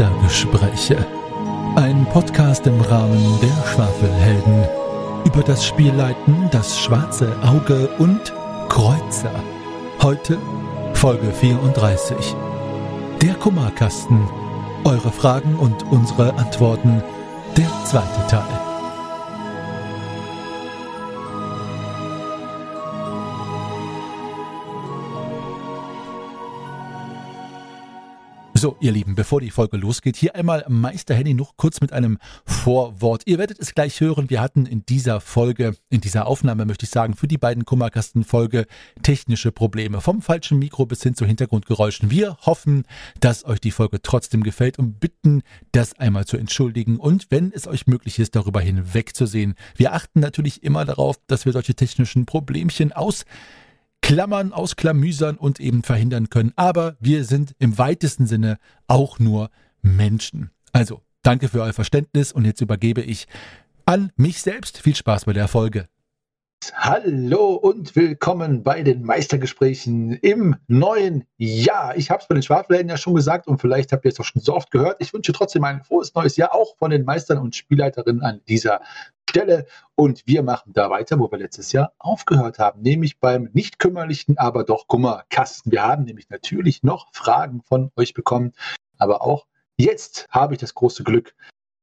Meistergespräche. Ein Podcast im Rahmen der Schwafelhelden. Über das Spielleiten, das schwarze Auge und Kreuzer. Heute Folge 34. Der Kummerkasten. Eure Fragen und unsere Antworten. Der zweite Teil. So, ihr Lieben, bevor die Folge losgeht, hier einmal Meister Henny noch kurz mit einem Vorwort. Ihr werdet es gleich hören. Wir hatten in dieser Folge, in dieser Aufnahme möchte ich sagen, für die beiden Kummerkasten-Folge technische Probleme. Vom falschen Mikro bis hin zu Hintergrundgeräuschen. Wir hoffen, dass euch die Folge trotzdem gefällt und bitten, das einmal zu entschuldigen und wenn es euch möglich ist, darüber hinwegzusehen. Wir achten natürlich immer darauf, dass wir solche technischen Problemchen aus klammern, ausklamüsern und eben verhindern können. Aber wir sind im weitesten Sinne auch nur Menschen. Also, danke für euer Verständnis und jetzt übergebe ich an mich selbst. Viel Spaß bei der Folge. Hallo und willkommen bei den Meistergesprächen im neuen Jahr. Ich habe es bei den Schwafelhelden ja schon gesagt und vielleicht habt ihr es auch schon so oft gehört. Ich wünsche trotzdem ein frohes neues Jahr auch von den Meistern und Spielleiterinnen an dieser Stelle. Und wir machen da weiter, wo wir letztes Jahr aufgehört haben, nämlich beim nicht kümmerlichen, aber doch Kummerkasten. Wir haben nämlich natürlich noch Fragen von euch bekommen, aber auch jetzt habe ich das große Glück,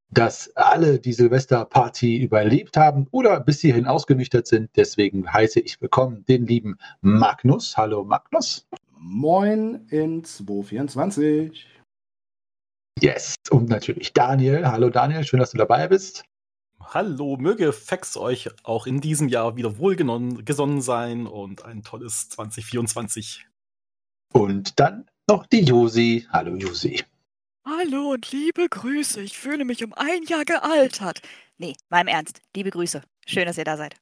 dass alle die Silvesterparty überlebt haben oder bis hierhin ausgenüchtert sind. Deswegen heiße ich willkommen den lieben Magnus. Hallo Magnus. Moin in 224. Yes. Und natürlich Daniel. Hallo Daniel, schön, dass du dabei bist. Hallo, möge Fex euch auch in diesem Jahr wieder wohlgesonnen sein und ein tolles 2024. Und dann noch die Josi. Hallo Josi. Hallo und liebe Grüße. Ich fühle mich um ein Jahr gealtert. Nee, mal im Ernst. Liebe Grüße. Schön, dass ihr da seid.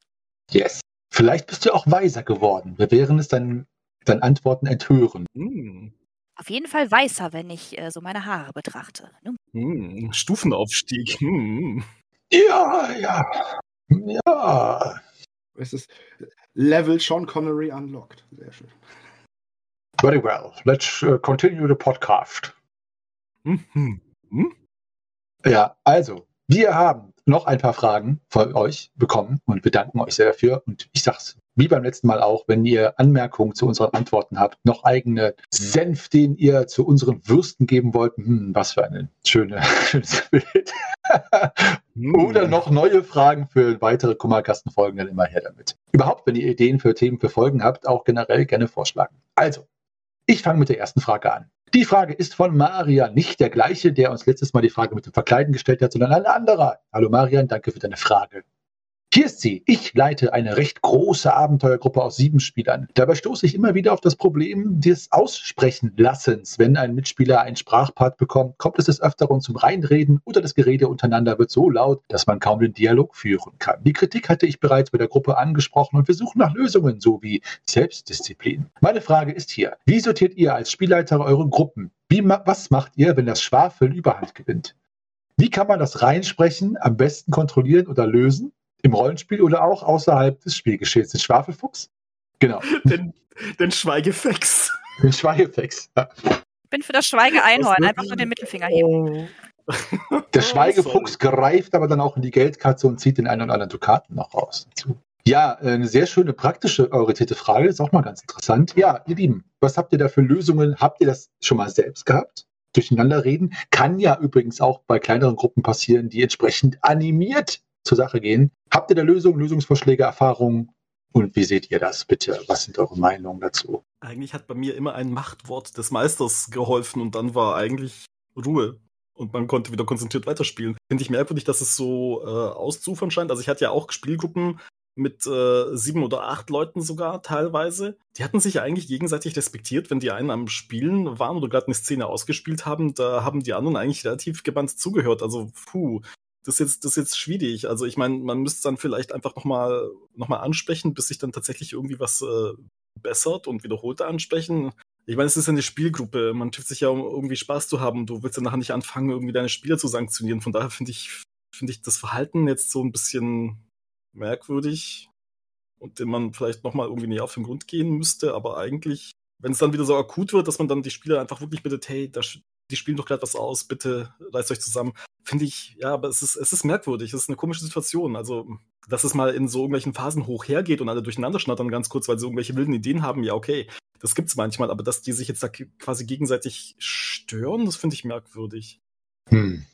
Yes. Vielleicht bist du auch weiser geworden. Wir werden es dann deinen Antworten enthören. Hm. Auf jeden Fall weißer, wenn ich äh, so meine Haare betrachte. Hm. Stufenaufstieg. Hm. Ja, ja. Ja. Es ist Level Sean Connery unlocked. Sehr schön. Very well. Let's uh, continue the podcast. Mhm. Hm? Ja, also, wir haben noch ein paar Fragen von euch bekommen und bedanken euch sehr dafür. Und ich sag's wie beim letzten Mal auch, wenn ihr Anmerkungen zu unseren Antworten habt, noch eigene Senf, den ihr zu unseren Würsten geben wollt, hm, was für ein schöne, schönes Bild. Oder noch neue Fragen für weitere Kummerkastenfolgen, dann immer her damit. Überhaupt, wenn ihr Ideen für Themen für Folgen habt, auch generell gerne vorschlagen. Also, ich fange mit der ersten Frage an. Die Frage ist von Marian, nicht der gleiche, der uns letztes Mal die Frage mit dem Verkleiden gestellt hat, sondern ein anderer. Hallo Marian, danke für deine Frage. Hier ist sie. Ich leite eine recht große Abenteuergruppe aus sieben Spielern. Dabei stoße ich immer wieder auf das Problem des Aussprechen-Lassens. Wenn ein Mitspieler einen Sprachpart bekommt, kommt es des Öfteren zum Reinreden oder das Gerede untereinander wird so laut, dass man kaum den Dialog führen kann. Die Kritik hatte ich bereits bei der Gruppe angesprochen und wir suchen nach Lösungen sowie Selbstdisziplin. Meine Frage ist hier, wie sortiert ihr als Spielleiter eure Gruppen? Wie, was macht ihr, wenn das Schwafeln Überhand gewinnt? Wie kann man das Reinsprechen am besten kontrollieren oder lösen? Im Rollenspiel oder auch außerhalb des Spielgeschehens. Den Schwafelfuchs? Genau. Den, den Schweigefex. Den Schweigefex. Ja. Ich bin für das Schweigeeinhorn. Einfach nur den Mittelfinger heben. Der Schweigefuchs greift aber dann auch in die Geldkatze und zieht den einen oder anderen Dukaten noch raus. Ja, eine sehr schöne praktische orientierte Frage, ist auch mal ganz interessant. Ja, ihr Lieben, was habt ihr da für Lösungen? Habt ihr das schon mal selbst gehabt? Durcheinander reden kann ja übrigens auch bei kleineren Gruppen passieren, die entsprechend animiert zur Sache gehen. Habt ihr da Lösungen, Lösungsvorschläge, Erfahrungen? Und wie seht ihr das bitte? Was sind eure Meinungen dazu? Eigentlich hat bei mir immer ein Machtwort des Meisters geholfen und dann war eigentlich Ruhe. Und man konnte wieder konzentriert weiterspielen. Finde ich merkwürdig, dass es so äh, auszufern scheint. Also ich hatte ja auch Spielgruppen mit äh, sieben oder acht Leuten sogar teilweise. Die hatten sich ja eigentlich gegenseitig respektiert, wenn die einen am Spielen waren oder gerade eine Szene ausgespielt haben. Da haben die anderen eigentlich relativ gebannt zugehört. Also, puh, das ist jetzt, das ist jetzt schwierig. Also ich meine, man müsste dann vielleicht einfach nochmal noch mal ansprechen, bis sich dann tatsächlich irgendwie was äh, bessert und wiederholte ansprechen. Ich meine, es ist eine Spielgruppe. Man trifft sich ja, um irgendwie Spaß zu haben. Du willst ja nachher nicht anfangen, irgendwie deine Spieler zu sanktionieren. Von daher finde ich, finde ich das Verhalten jetzt so ein bisschen merkwürdig und dem man vielleicht nochmal irgendwie näher auf den Grund gehen müsste. Aber eigentlich, wenn es dann wieder so akut wird, dass man dann die Spieler einfach wirklich bittet, hey, da, die spielen doch gerade was aus, bitte reißt euch zusammen. Finde ich, ja, aber es ist, es ist merkwürdig, es ist eine komische Situation. Also, dass es mal in so irgendwelchen Phasen hoch hergeht und alle durcheinander schnattern ganz kurz, weil sie irgendwelche wilden Ideen haben, ja, okay, das gibt's manchmal, aber dass die sich jetzt da quasi gegenseitig stören, das finde ich merkwürdig. Hm.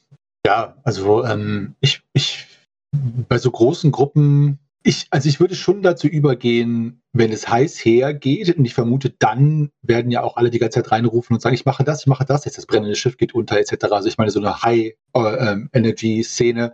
Ja, also ähm, ich, ich bei so großen Gruppen ich, also ich würde schon dazu übergehen, wenn es heiß hergeht, und ich vermute, dann werden ja auch alle die ganze Zeit reinrufen und sagen, ich mache das, ich mache das, jetzt das brennende Schiff geht unter, etc. Also ich meine, so eine High-Energy-Szene, äh,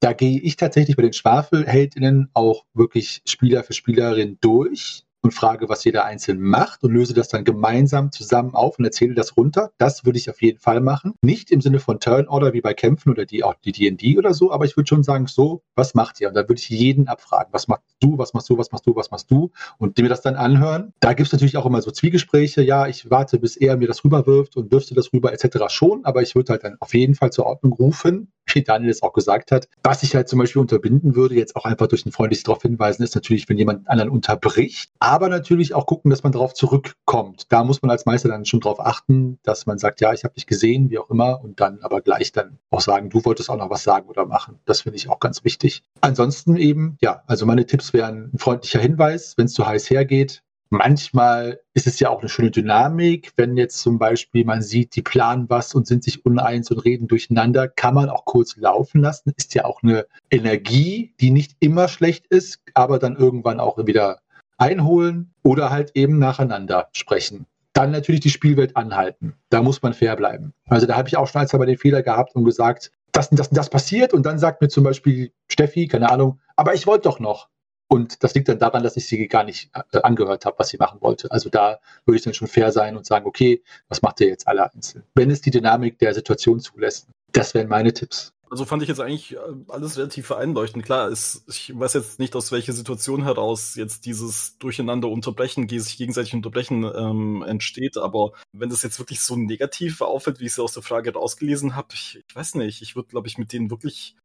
da gehe ich tatsächlich bei den Schwafelheldinnen auch wirklich Spieler für Spielerin durch und frage, was jeder einzeln macht und löse das dann gemeinsam zusammen auf und erzähle das runter. Das würde ich auf jeden Fall machen. Nicht im Sinne von Turnorder wie bei Kämpfen oder die auch die D&D oder so, aber ich würde schon sagen, so, was macht ihr? Und dann würde ich jeden abfragen, was machst du, was machst du, was machst du, was machst du? Und mir das dann anhören. Da gibt es natürlich auch immer so Zwiegespräche. Ja, ich warte, bis er mir das rüberwirft und wirfst du das rüber etc. schon, aber ich würde halt dann auf jeden Fall zur Ordnung rufen wie Daniel es auch gesagt hat. Was ich halt zum Beispiel unterbinden würde, jetzt auch einfach durch ein freundliches darauf hinweisen, ist natürlich, wenn jemand anderen unterbricht, aber natürlich auch gucken, dass man darauf zurückkommt. Da muss man als Meister dann schon darauf achten, dass man sagt, ja, ich habe dich gesehen, wie auch immer, und dann aber gleich dann auch sagen, du wolltest auch noch was sagen oder machen. Das finde ich auch ganz wichtig. Ansonsten eben, ja, also meine Tipps wären ein freundlicher Hinweis, wenn es zu heiß hergeht, Manchmal ist es ja auch eine schöne Dynamik, wenn jetzt zum Beispiel man sieht, die planen was und sind sich uneins und reden durcheinander, kann man auch kurz laufen lassen. Ist ja auch eine Energie, die nicht immer schlecht ist, aber dann irgendwann auch wieder einholen oder halt eben nacheinander sprechen. Dann natürlich die Spielwelt anhalten. Da muss man fair bleiben. Also da habe ich auch schon bei den Fehler gehabt und gesagt, das und das und das passiert und dann sagt mir zum Beispiel Steffi, keine Ahnung, aber ich wollte doch noch. Und das liegt dann daran, dass ich sie gar nicht äh, angehört habe, was sie machen wollte. Also da würde ich dann schon fair sein und sagen, okay, was macht ihr jetzt alle einzeln? Wenn es die Dynamik der Situation zulässt. Das wären meine Tipps. Also fand ich jetzt eigentlich äh, alles relativ einleuchtend. Klar, ist, ich weiß jetzt nicht, aus welcher Situation heraus jetzt dieses Durcheinander unterbrechen, sich gegenseitig unterbrechen ähm, entsteht, aber wenn das jetzt wirklich so negativ auffällt, wie ich es aus der Frage rausgelesen habe, ich, ich weiß nicht, ich würde, glaube ich, mit denen wirklich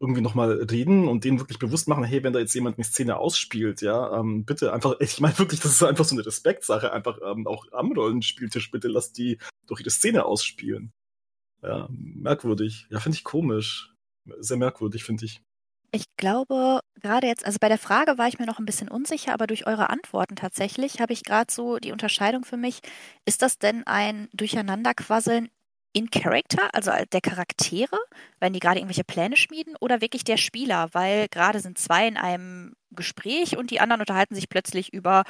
irgendwie nochmal reden und denen wirklich bewusst machen, hey, wenn da jetzt jemand eine Szene ausspielt, ja, ähm, bitte einfach, ich meine wirklich, das ist einfach so eine Respektsache, einfach ähm, auch am Rollenspieltisch, bitte lass die durch ihre Szene ausspielen. Ja, merkwürdig. Ja, finde ich komisch. Sehr merkwürdig, finde ich. Ich glaube, gerade jetzt, also bei der Frage war ich mir noch ein bisschen unsicher, aber durch eure Antworten tatsächlich habe ich gerade so die Unterscheidung für mich. Ist das denn ein Durcheinanderquasseln in Character, also der Charaktere, wenn die gerade irgendwelche Pläne schmieden, oder wirklich der Spieler, weil gerade sind zwei in einem Gespräch und die anderen unterhalten sich plötzlich über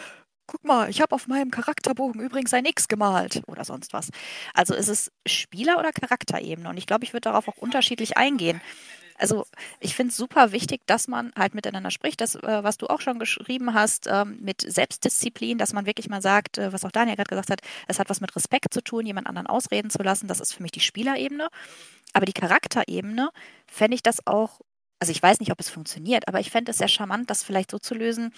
Guck mal, ich habe auf meinem Charakterbogen übrigens ein X gemalt oder sonst was. Also ist es Spieler- oder Charakterebene? Und ich glaube, ich würde darauf auch unterschiedlich eingehen. Also ich finde es super wichtig, dass man halt miteinander spricht, das, äh, was du auch schon geschrieben hast, ähm, mit Selbstdisziplin, dass man wirklich mal sagt, äh, was auch Daniel gerade gesagt hat, es hat was mit Respekt zu tun, jemand anderen ausreden zu lassen. Das ist für mich die Spielerebene. Aber die Charakterebene fände ich das auch, also ich weiß nicht, ob es funktioniert, aber ich fände es sehr charmant, das vielleicht so zu lösen,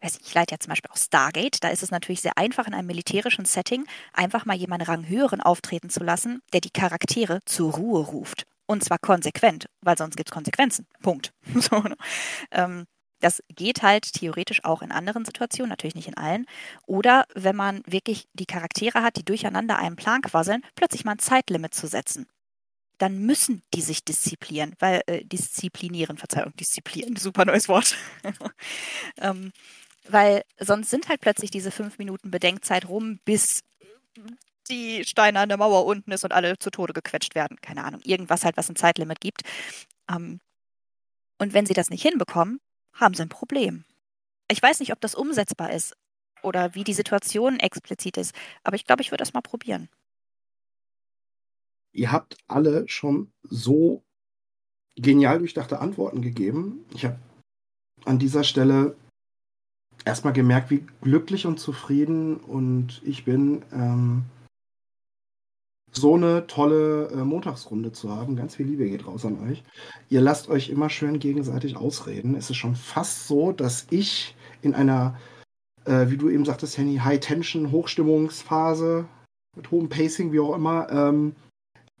ich leite ja zum Beispiel auch Stargate, da ist es natürlich sehr einfach in einem militärischen Setting, einfach mal jemanden Ranghöheren auftreten zu lassen, der die Charaktere zur Ruhe ruft. Und zwar konsequent, weil sonst gibt es Konsequenzen. Punkt. So, ne? ähm, das geht halt theoretisch auch in anderen Situationen, natürlich nicht in allen. Oder wenn man wirklich die Charaktere hat, die durcheinander einen Plan quasseln, plötzlich mal ein Zeitlimit zu setzen. Dann müssen die sich disziplinieren, weil äh, disziplinieren, Verzeihung, disziplinieren, super neues Wort. ähm, weil sonst sind halt plötzlich diese fünf Minuten Bedenkzeit rum, bis die Steine an der Mauer unten ist und alle zu Tode gequetscht werden. Keine Ahnung, irgendwas halt, was ein Zeitlimit gibt. Ähm, und wenn sie das nicht hinbekommen, haben sie ein Problem. Ich weiß nicht, ob das umsetzbar ist oder wie die Situation explizit ist, aber ich glaube, ich würde das mal probieren. Ihr habt alle schon so genial durchdachte Antworten gegeben. Ich habe an dieser Stelle erstmal gemerkt, wie glücklich und zufrieden und ich bin, ähm, so eine tolle äh, Montagsrunde zu haben. Ganz viel Liebe geht raus an euch. Ihr lasst euch immer schön gegenseitig ausreden. Es ist schon fast so, dass ich in einer, äh, wie du eben sagtest, Henny, High-Tension, Hochstimmungsphase mit hohem Pacing, wie auch immer, ähm,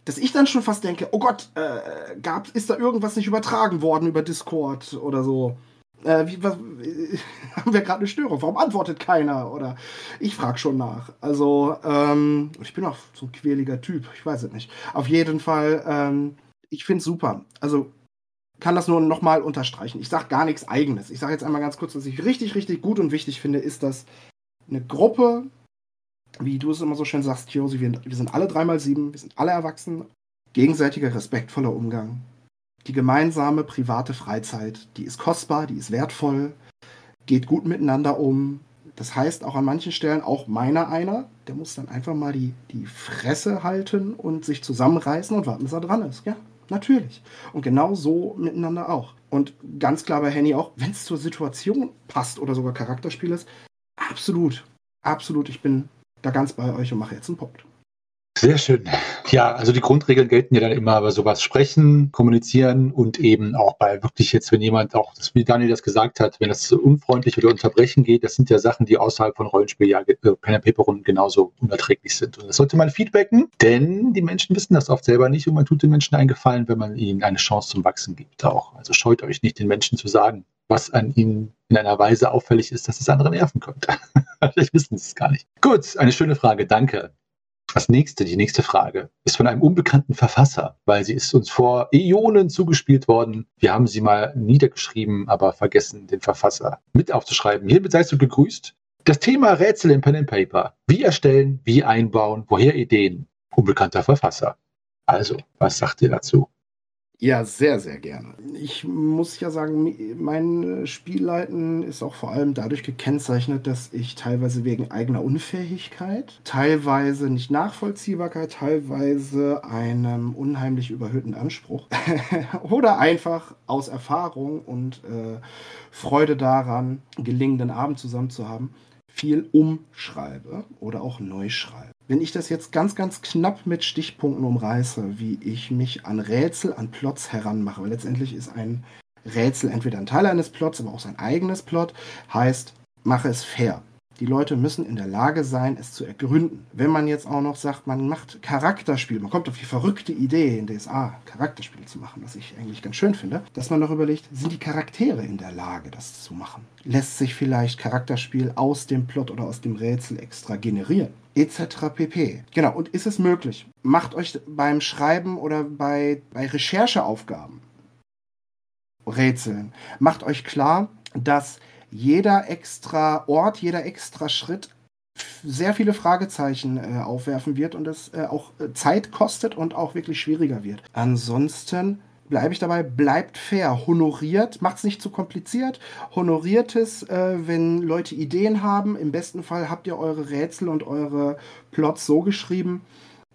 dass ich dann schon fast denke, oh Gott, äh, gab, ist da irgendwas nicht übertragen worden über Discord oder so. Äh, wie, was, äh, haben wir gerade eine Störung? Warum antwortet keiner? Oder ich frage schon nach. Also, ähm, ich bin auch so ein quäliger Typ, ich weiß es nicht. Auf jeden Fall, ähm, ich finde es super. Also, kann das nur nochmal unterstreichen. Ich sage gar nichts Eigenes. Ich sage jetzt einmal ganz kurz, was ich richtig, richtig gut und wichtig finde, ist, dass eine Gruppe, wie du es immer so schön sagst, Josi, wir, wir sind alle dreimal sieben, wir sind alle erwachsen, gegenseitiger, respektvoller Umgang, die gemeinsame private Freizeit, die ist kostbar, die ist wertvoll, geht gut miteinander um. Das heißt auch an manchen Stellen, auch meiner einer, der muss dann einfach mal die, die Fresse halten und sich zusammenreißen und warten, bis er dran ist. Ja, natürlich. Und genau so miteinander auch. Und ganz klar bei Henny auch, wenn es zur Situation passt oder sogar Charakterspiel ist, absolut, absolut, ich bin da ganz bei euch und mache jetzt einen Punkt. Sehr schön. Ja, also die Grundregeln gelten ja dann immer bei sowas sprechen, kommunizieren und eben auch bei wirklich jetzt, wenn jemand auch, wie Daniel das gesagt hat, wenn das unfreundlich oder unterbrechen geht, das sind ja Sachen, die außerhalb von Rollenspiel, ja, äh, Pen Paper Runden genauso unerträglich sind. Und das sollte man feedbacken, denn die Menschen wissen das oft selber nicht und man tut den Menschen einen Gefallen, wenn man ihnen eine Chance zum Wachsen gibt auch. Also scheut euch nicht, den Menschen zu sagen, was an ihnen in einer Weise auffällig ist, dass es andere nerven könnte. Vielleicht wissen sie es gar nicht. Gut, eine schöne Frage, danke. Das nächste, die nächste Frage ist von einem unbekannten Verfasser, weil sie ist uns vor Äonen zugespielt worden. Wir haben sie mal niedergeschrieben, aber vergessen, den Verfasser mit aufzuschreiben. Hiermit seist du gegrüßt. Das Thema Rätsel in Pen and Paper. Wie erstellen, wie einbauen, woher Ideen? Unbekannter Verfasser. Also, was sagt ihr dazu? Ja, sehr, sehr gerne. Ich muss ja sagen, mein Spielleiten ist auch vor allem dadurch gekennzeichnet, dass ich teilweise wegen eigener Unfähigkeit, teilweise nicht Nachvollziehbarkeit, teilweise einem unheimlich überhöhten Anspruch oder einfach aus Erfahrung und äh, Freude daran, gelingenden Abend zusammen zu haben, viel umschreibe oder auch neu schreibe. Wenn ich das jetzt ganz, ganz knapp mit Stichpunkten umreiße, wie ich mich an Rätsel, an Plots heranmache, weil letztendlich ist ein Rätsel entweder ein Teil eines Plots, aber auch sein eigenes Plot, heißt, mache es fair. Die Leute müssen in der Lage sein, es zu ergründen. Wenn man jetzt auch noch sagt, man macht Charakterspiel, man kommt auf die verrückte Idee, in DSA Charakterspiele zu machen, was ich eigentlich ganz schön finde, dass man doch überlegt, sind die Charaktere in der Lage, das zu machen? Lässt sich vielleicht Charakterspiel aus dem Plot oder aus dem Rätsel extra generieren? etc. pp. Genau, und ist es möglich? Macht euch beim Schreiben oder bei, bei Rechercheaufgaben, Rätseln, macht euch klar, dass jeder extra Ort, jeder extra Schritt sehr viele Fragezeichen äh, aufwerfen wird und es äh, auch äh, Zeit kostet und auch wirklich schwieriger wird. Ansonsten bleibe ich dabei, bleibt fair, honoriert, macht es nicht zu kompliziert, honoriert es, äh, wenn Leute Ideen haben. Im besten Fall habt ihr eure Rätsel und eure Plots so geschrieben,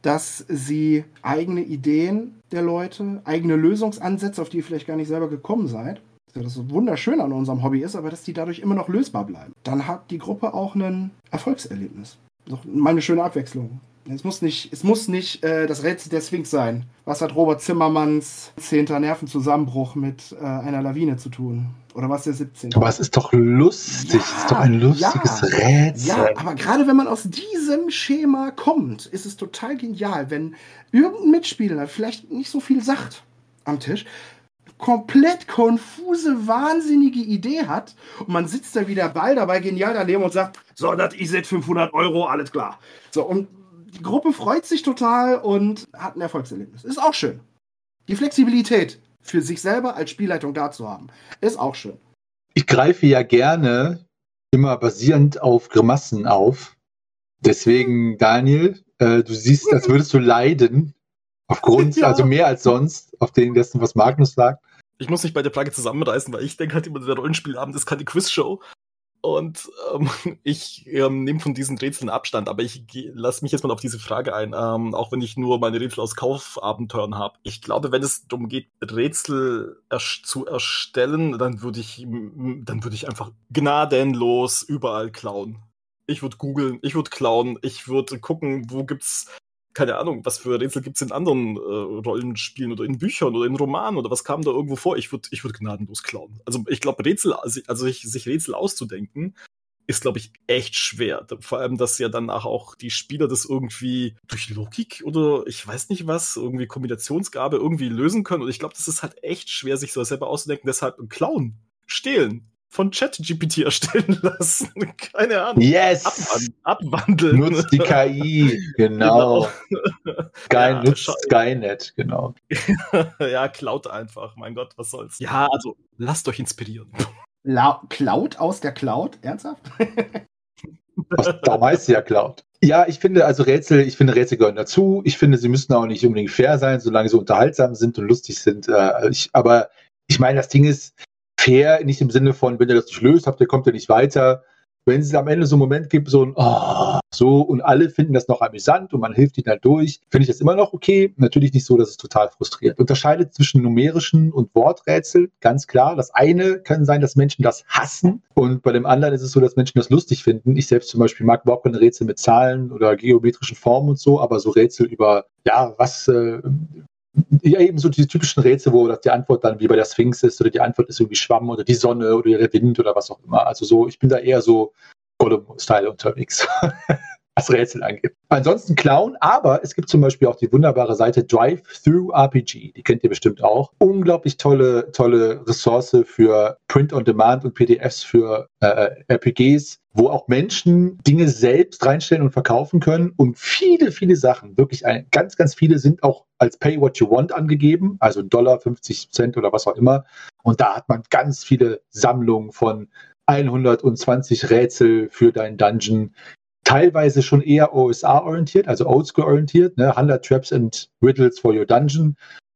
dass sie eigene Ideen der Leute, eigene Lösungsansätze, auf die ihr vielleicht gar nicht selber gekommen seid, das so wunderschön an unserem Hobby ist, aber dass die dadurch immer noch lösbar bleiben. Dann hat die Gruppe auch ein Erfolgserlebnis. Doch mal eine schöne Abwechslung. Es muss nicht, es muss nicht äh, das Rätsel der Sphinx sein. Was hat Robert Zimmermanns 10. Nervenzusammenbruch mit äh, einer Lawine zu tun? Oder was der 17. Aber es ist doch lustig. Ja, es ist doch ein lustiges ja, Rätsel. Ja, aber gerade wenn man aus diesem Schema kommt, ist es total genial, wenn irgendein Mitspieler vielleicht nicht so viel sagt am Tisch, komplett konfuse, wahnsinnige Idee hat und man sitzt da wieder Ball dabei genial daneben und sagt, so, das ist jetzt 500 Euro, alles klar. So, und die Gruppe freut sich total und hat ein Erfolgserlebnis. Ist auch schön. Die Flexibilität für sich selber als Spielleitung da zu haben, ist auch schön. Ich greife ja gerne immer basierend auf Grimassen auf. Deswegen, Daniel, äh, du siehst, als würdest du leiden. Aufgrund, ja. also mehr als sonst, auf den dessen, was Magnus sagt ich muss mich bei der Plage zusammenreißen, weil ich denke halt immer, der Rollenspielabend ist keine Quizshow. Und ähm, ich ähm, nehme von diesen Rätseln Abstand, aber ich lasse mich jetzt mal auf diese Frage ein, ähm, auch wenn ich nur meine Rätsel aus Kaufabenteuern habe. Ich glaube, wenn es darum geht, Rätsel er zu erstellen, dann würde ich, dann würde ich einfach gnadenlos überall klauen. Ich würde googeln, ich würde klauen, ich würde gucken, wo gibt's keine Ahnung, was für Rätsel gibt es in anderen äh, Rollenspielen oder in Büchern oder in Romanen oder was kam da irgendwo vor? Ich würde ich würd gnadenlos klauen. Also ich glaube, Rätsel, also, also sich, sich Rätsel auszudenken, ist, glaube ich, echt schwer. Vor allem, dass ja danach auch die Spieler das irgendwie durch Logik oder ich weiß nicht was, irgendwie Kombinationsgabe irgendwie lösen können. Und ich glaube, das ist halt echt schwer, sich so selber auszudenken. Deshalb Clown stehlen. Von ChatGPT erstellen lassen. Keine Ahnung. Yes! Abwand abwandeln. Nutzt die KI, genau. Sky, Ja, nutzt Skynet, genau. ja, klaut einfach. Mein Gott, was soll's. Ja, also lasst euch inspirieren. La Cloud aus der Cloud? Ernsthaft? Was, darum heißt sie ja Cloud. Ja, ich finde also Rätsel, ich finde Rätsel gehören dazu. Ich finde, sie müssen auch nicht unbedingt fair sein, solange sie unterhaltsam sind und lustig sind. Äh, ich, aber ich meine, das Ding ist fair, nicht im Sinne von, wenn ihr das nicht löst, habt ihr, kommt ihr nicht weiter. Wenn es am Ende so einen Moment gibt, so ein oh, so und alle finden das noch amüsant und man hilft ihnen halt durch, finde ich das immer noch okay. Natürlich nicht so, dass es total frustriert. Unterscheidet zwischen numerischen und Worträtsel, ganz klar. Das eine kann sein, dass Menschen das hassen und bei dem anderen ist es so, dass Menschen das lustig finden. Ich selbst zum Beispiel mag überhaupt keine Rätsel mit Zahlen oder geometrischen Formen und so, aber so Rätsel über, ja, was, äh, ja, eben so die typischen Rätsel, wo die Antwort dann wie bei der Sphinx ist oder die Antwort ist irgendwie Schwamm oder die Sonne oder der Wind oder was auch immer. Also so, ich bin da eher so Gollum-Style unterwegs, was Rätsel angeht. Ansonsten Clown, aber es gibt zum Beispiel auch die wunderbare Seite Drive-Through RPG. Die kennt ihr bestimmt auch. Unglaublich tolle, tolle Ressource für Print-on-Demand und PDFs für äh, RPGs, wo auch Menschen Dinge selbst reinstellen und verkaufen können. Und viele, viele Sachen, wirklich ein, ganz, ganz viele sind auch als Pay What You Want angegeben, also Dollar, 50 Cent oder was auch immer. Und da hat man ganz viele Sammlungen von 120 Rätsel für deinen Dungeon. Teilweise schon eher OSR-orientiert, also Oldschool-orientiert, ne? 100 Traps and Riddles for your Dungeon.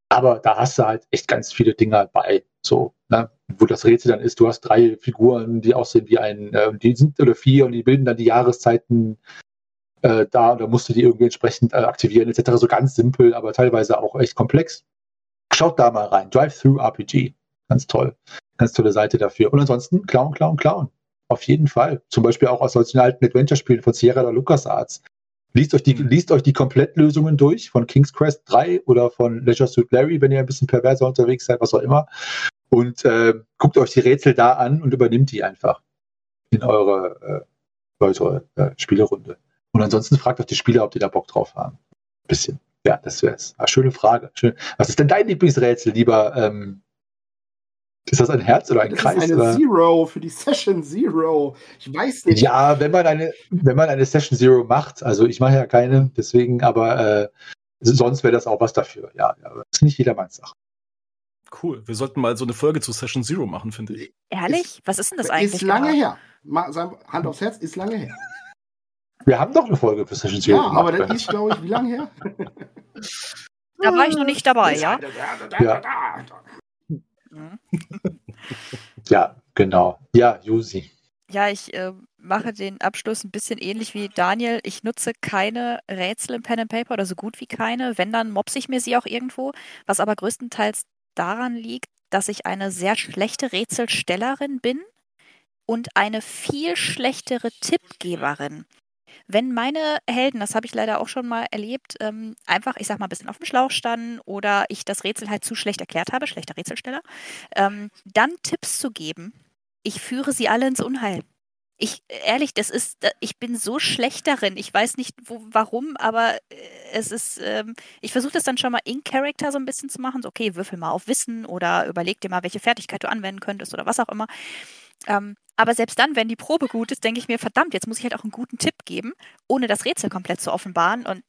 Aber da hast du halt echt ganz viele Dinger bei, so, ne? wo das Rätsel dann ist, du hast drei Figuren, die aussehen wie ein, äh, die sind oder vier und die bilden dann die Jahreszeiten äh, da und da musst du die irgendwie entsprechend äh, aktivieren, etc. So ganz simpel, aber teilweise auch echt komplex. Schaut da mal rein. Drive-Through RPG. Ganz toll. Ganz tolle Seite dafür. Und ansonsten Clown, Clown, Clown. Auf jeden Fall. Zum Beispiel auch aus solchen alten Adventure-Spielen von Sierra oder LucasArts. Liest euch, die, Mhm. liest euch die Komplettlösungen durch von King's Quest 3 oder von Leisure Suit Larry, wenn ihr ein bisschen perverser unterwegs seid, was auch immer. Und äh, guckt euch die Rätsel da an und übernimmt die einfach in eure, äh, eure äh, Spielerunde. Und ansonsten fragt euch die Spieler, ob die da Bock drauf haben. Ein bisschen. Ja, das wäre es. Ah, schöne Frage. Schön. Was ist denn dein Lieblingsrätsel, lieber? Ähm, ist das ein Herz oder ein Das Kreis? ist eine oder? Zero für die Session Zero. Ich weiß nicht. Ja, wenn man eine, wenn man eine Session Zero macht, also ich mache ja keine, deswegen, aber äh, sonst wäre das auch was dafür. Ja, aber das ist nicht jedermanns Sache. Cool. Wir sollten mal so eine Folge zu Session Zero machen, finde ich. Ehrlich? Was ist denn das eigentlich? ist lange genau? her. Mal, Hand aufs Herz, ist lange her. Wir haben doch eine Folge für Session Zero. Ja, aber gemacht, das ist, glaube ich, wie lange her? Da war ich noch nicht dabei, ja? Ja. Mhm. ja, genau. Ja, Jusi. Ja, ich äh, mache den Abschluss ein bisschen ähnlich wie Daniel. Ich nutze keine Rätsel im Pen and Paper oder so gut wie keine. Wenn, dann mopse ich mir sie auch irgendwo. Was aber größtenteils daran liegt, dass ich eine sehr schlechte Rätselstellerin bin und eine viel schlechtere Tippgeberin. Wenn meine Helden, das habe ich leider auch schon mal erlebt, ähm, einfach, ich sag mal, ein bisschen auf dem Schlauch standen oder ich das Rätsel halt zu schlecht erklärt habe, schlechter Rätselsteller, ähm, dann Tipps zu geben, ich führe sie alle ins Unheil. Ich, ehrlich, das ist, ich bin so schlecht darin. Ich weiß nicht, wo, warum, aber äh, es ist, ähm, ich versuche das dann schon mal in Character so ein bisschen zu machen. So, okay, würfel mal auf Wissen oder überleg dir mal, welche Fertigkeit du anwenden könntest oder was auch immer. Ähm, aber selbst dann, wenn die Probe gut ist, denke ich mir, verdammt, jetzt muss ich halt auch einen guten Tipp geben, ohne das Rätsel komplett zu offenbaren. Und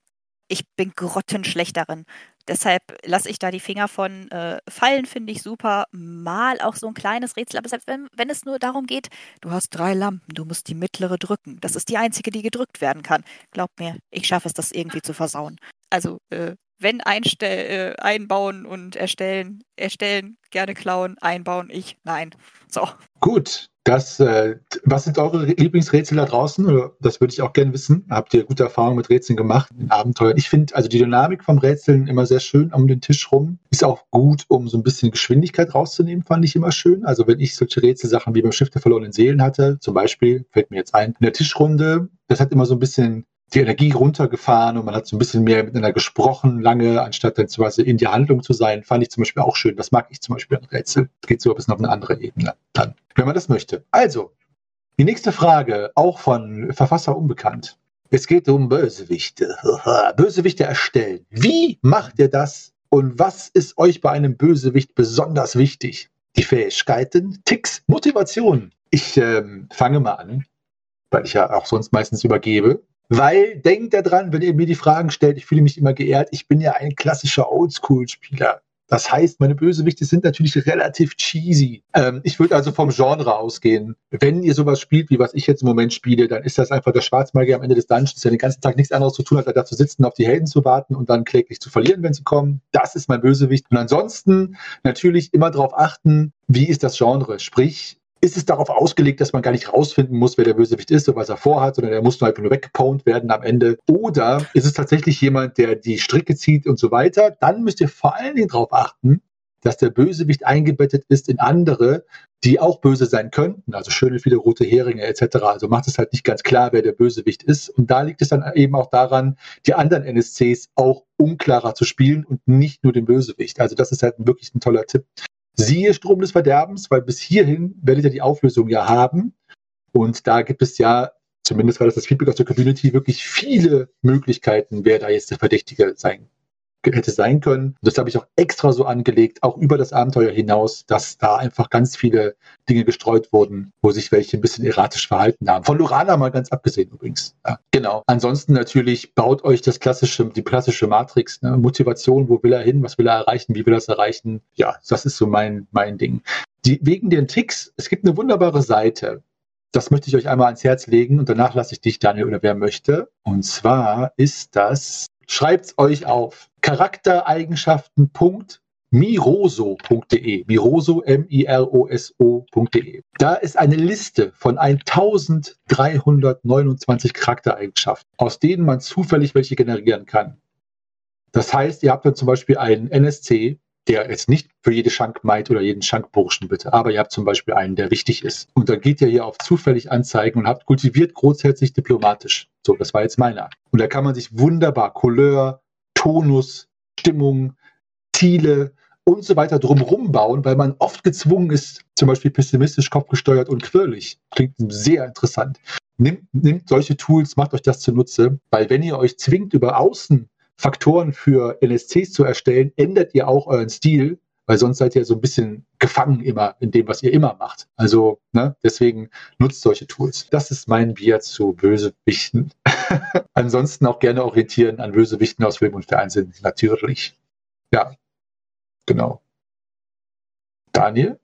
ich bin grottenschlecht darin. Deshalb lasse ich da die Finger von. Äh, Fallen finde ich super. Mal auch so ein kleines Rätsel. Aber selbst wenn, wenn es nur darum geht, du hast drei Lampen, du musst die mittlere drücken. Das ist die einzige, die gedrückt werden kann. Glaub mir, ich schaffe es, das irgendwie zu versauen. Also, äh, wenn einstell, äh, einbauen und erstellen, erstellen, gerne klauen, einbauen, ich, nein. So. Gut. Das, äh, was sind eure Lieblingsrätsel da draußen? Das würde ich auch gerne wissen. Habt ihr gute Erfahrungen mit Rätseln gemacht, in Abenteuern? Ich finde also die Dynamik vom Rätseln immer sehr schön um den Tisch rum. Ist auch gut, um so ein bisschen Geschwindigkeit rauszunehmen, fand ich immer schön. Also wenn ich solche Rätselsachen wie beim Schiff der verlorenen Seelen hatte, zum Beispiel, fällt mir jetzt ein, in der Tischrunde, das hat immer so ein bisschen die Energie runtergefahren und man hat so ein bisschen mehr miteinander gesprochen, lange, anstatt dann zum Beispiel in die Handlung zu sein, fand ich zum Beispiel auch schön. Das mag ich zum Beispiel an Rätsel. Geht so ein bisschen auf eine andere Ebene dann, wenn man das möchte. Also, die nächste Frage, auch von Verfasser unbekannt. Es geht um Bösewichte. Bösewichte erstellen. Wie macht ihr das? Und was ist euch bei einem Bösewicht besonders wichtig? die Fähigkeiten, Ticks, Motivation. Ich ähm, fange mal an, weil ich ja auch sonst meistens übergebe. Weil denkt daran, wenn ihr mir die Fragen stellt, ich fühle mich immer geehrt, ich bin ja ein klassischer Oldschool-Spieler. Das heißt, meine Bösewichte sind natürlich relativ cheesy. Ähm, ich würde also vom Genre ausgehen. Wenn ihr sowas spielt, wie was ich jetzt im Moment spiele, dann ist das einfach der Schwarzmagier am Ende des Dungeons, der den ganzen Tag nichts anderes zu tun hat, als da zu sitzen, auf die Helden zu warten und dann kläglich zu verlieren, wenn sie kommen. Das ist mein Bösewicht. Und ansonsten natürlich immer darauf achten, wie ist das Genre? Sprich, ist es darauf ausgelegt, dass man gar nicht rausfinden muss, wer der Bösewicht ist oder was er vorhat, sondern er muss nur einfach nur weggepaunt werden am Ende. Oder ist es tatsächlich jemand, der die Stricke zieht und so weiter? Dann müsst ihr vor allen Dingen darauf achten, dass der Bösewicht eingebettet ist in andere, die auch böse sein könnten, also schöne viele rote Heringe etc. Also macht es halt nicht ganz klar, wer der Bösewicht ist. Und da liegt es dann eben auch daran, die anderen NSCs auch unklarer zu spielen und nicht nur den Bösewicht. Also das ist halt wirklich ein toller Tipp. Siehe Strom des Verderbens, weil bis hierhin werdet ihr die Auflösung ja haben. Und da gibt es ja, zumindest war das das Feedback aus der Community, wirklich viele Möglichkeiten, wer da jetzt der Verdächtige sein hätte sein können. Das habe ich auch extra so angelegt, auch über das Abenteuer hinaus, dass da einfach ganz viele Dinge gestreut wurden, wo sich welche ein bisschen erratisch verhalten haben. Von Lorana mal ganz abgesehen übrigens. Ja, genau. Ansonsten natürlich baut euch das klassische, die klassische Matrix, ne? Motivation, wo will er hin, was will er erreichen, wie will er es erreichen. Ja, das ist so mein, mein Ding. Die, wegen den Ticks, es gibt eine wunderbare Seite, das möchte ich euch einmal ans Herz legen und danach lasse ich dich, Daniel, oder wer möchte. Und zwar ist das, schreibt's euch auf, charaktereigenschaften.miroso.de. Miroso, M-I-R-O-S-O.de. Da ist eine Lste von 1329 Charaktereigenschaften, aus denen man zufällig welche generieren kann. Das heißt, ihr habt dann zum Beispiel einen NSC, der jetzt nicht für jede Schankmaid oder jeden Schankburschen bitte, aber ihr habt zum Beispiel einen, der wichtig ist. Und dann geht ihr hier auf zufällig anzeigen und habt kultiviert großherzig diplomatisch. So, das war jetzt meiner. Und da kann man sich wunderbar Couleur, Tonus, Stimmung, Ziele und so weiter drumherum bauen, weil man oft gezwungen ist, zum Beispiel pessimistisch, kopfgesteuert und quirlig. Klingt sehr interessant. Nimmt, nimmt solche Tools, macht euch das zunutze, weil wenn ihr euch zwingt, über außen Faktoren für NSCs zu erstellen, ändert ihr auch euren Stil, weil sonst seid ihr so ein bisschen gefangen immer in dem, was ihr immer macht. Also ne, deswegen nutzt solche Tools. Das ist mein Bier zu Bösewichten. Ansonsten auch gerne orientieren an Bösewichten aus Film und Fernsehen, natürlich. Ja, genau. Daniel?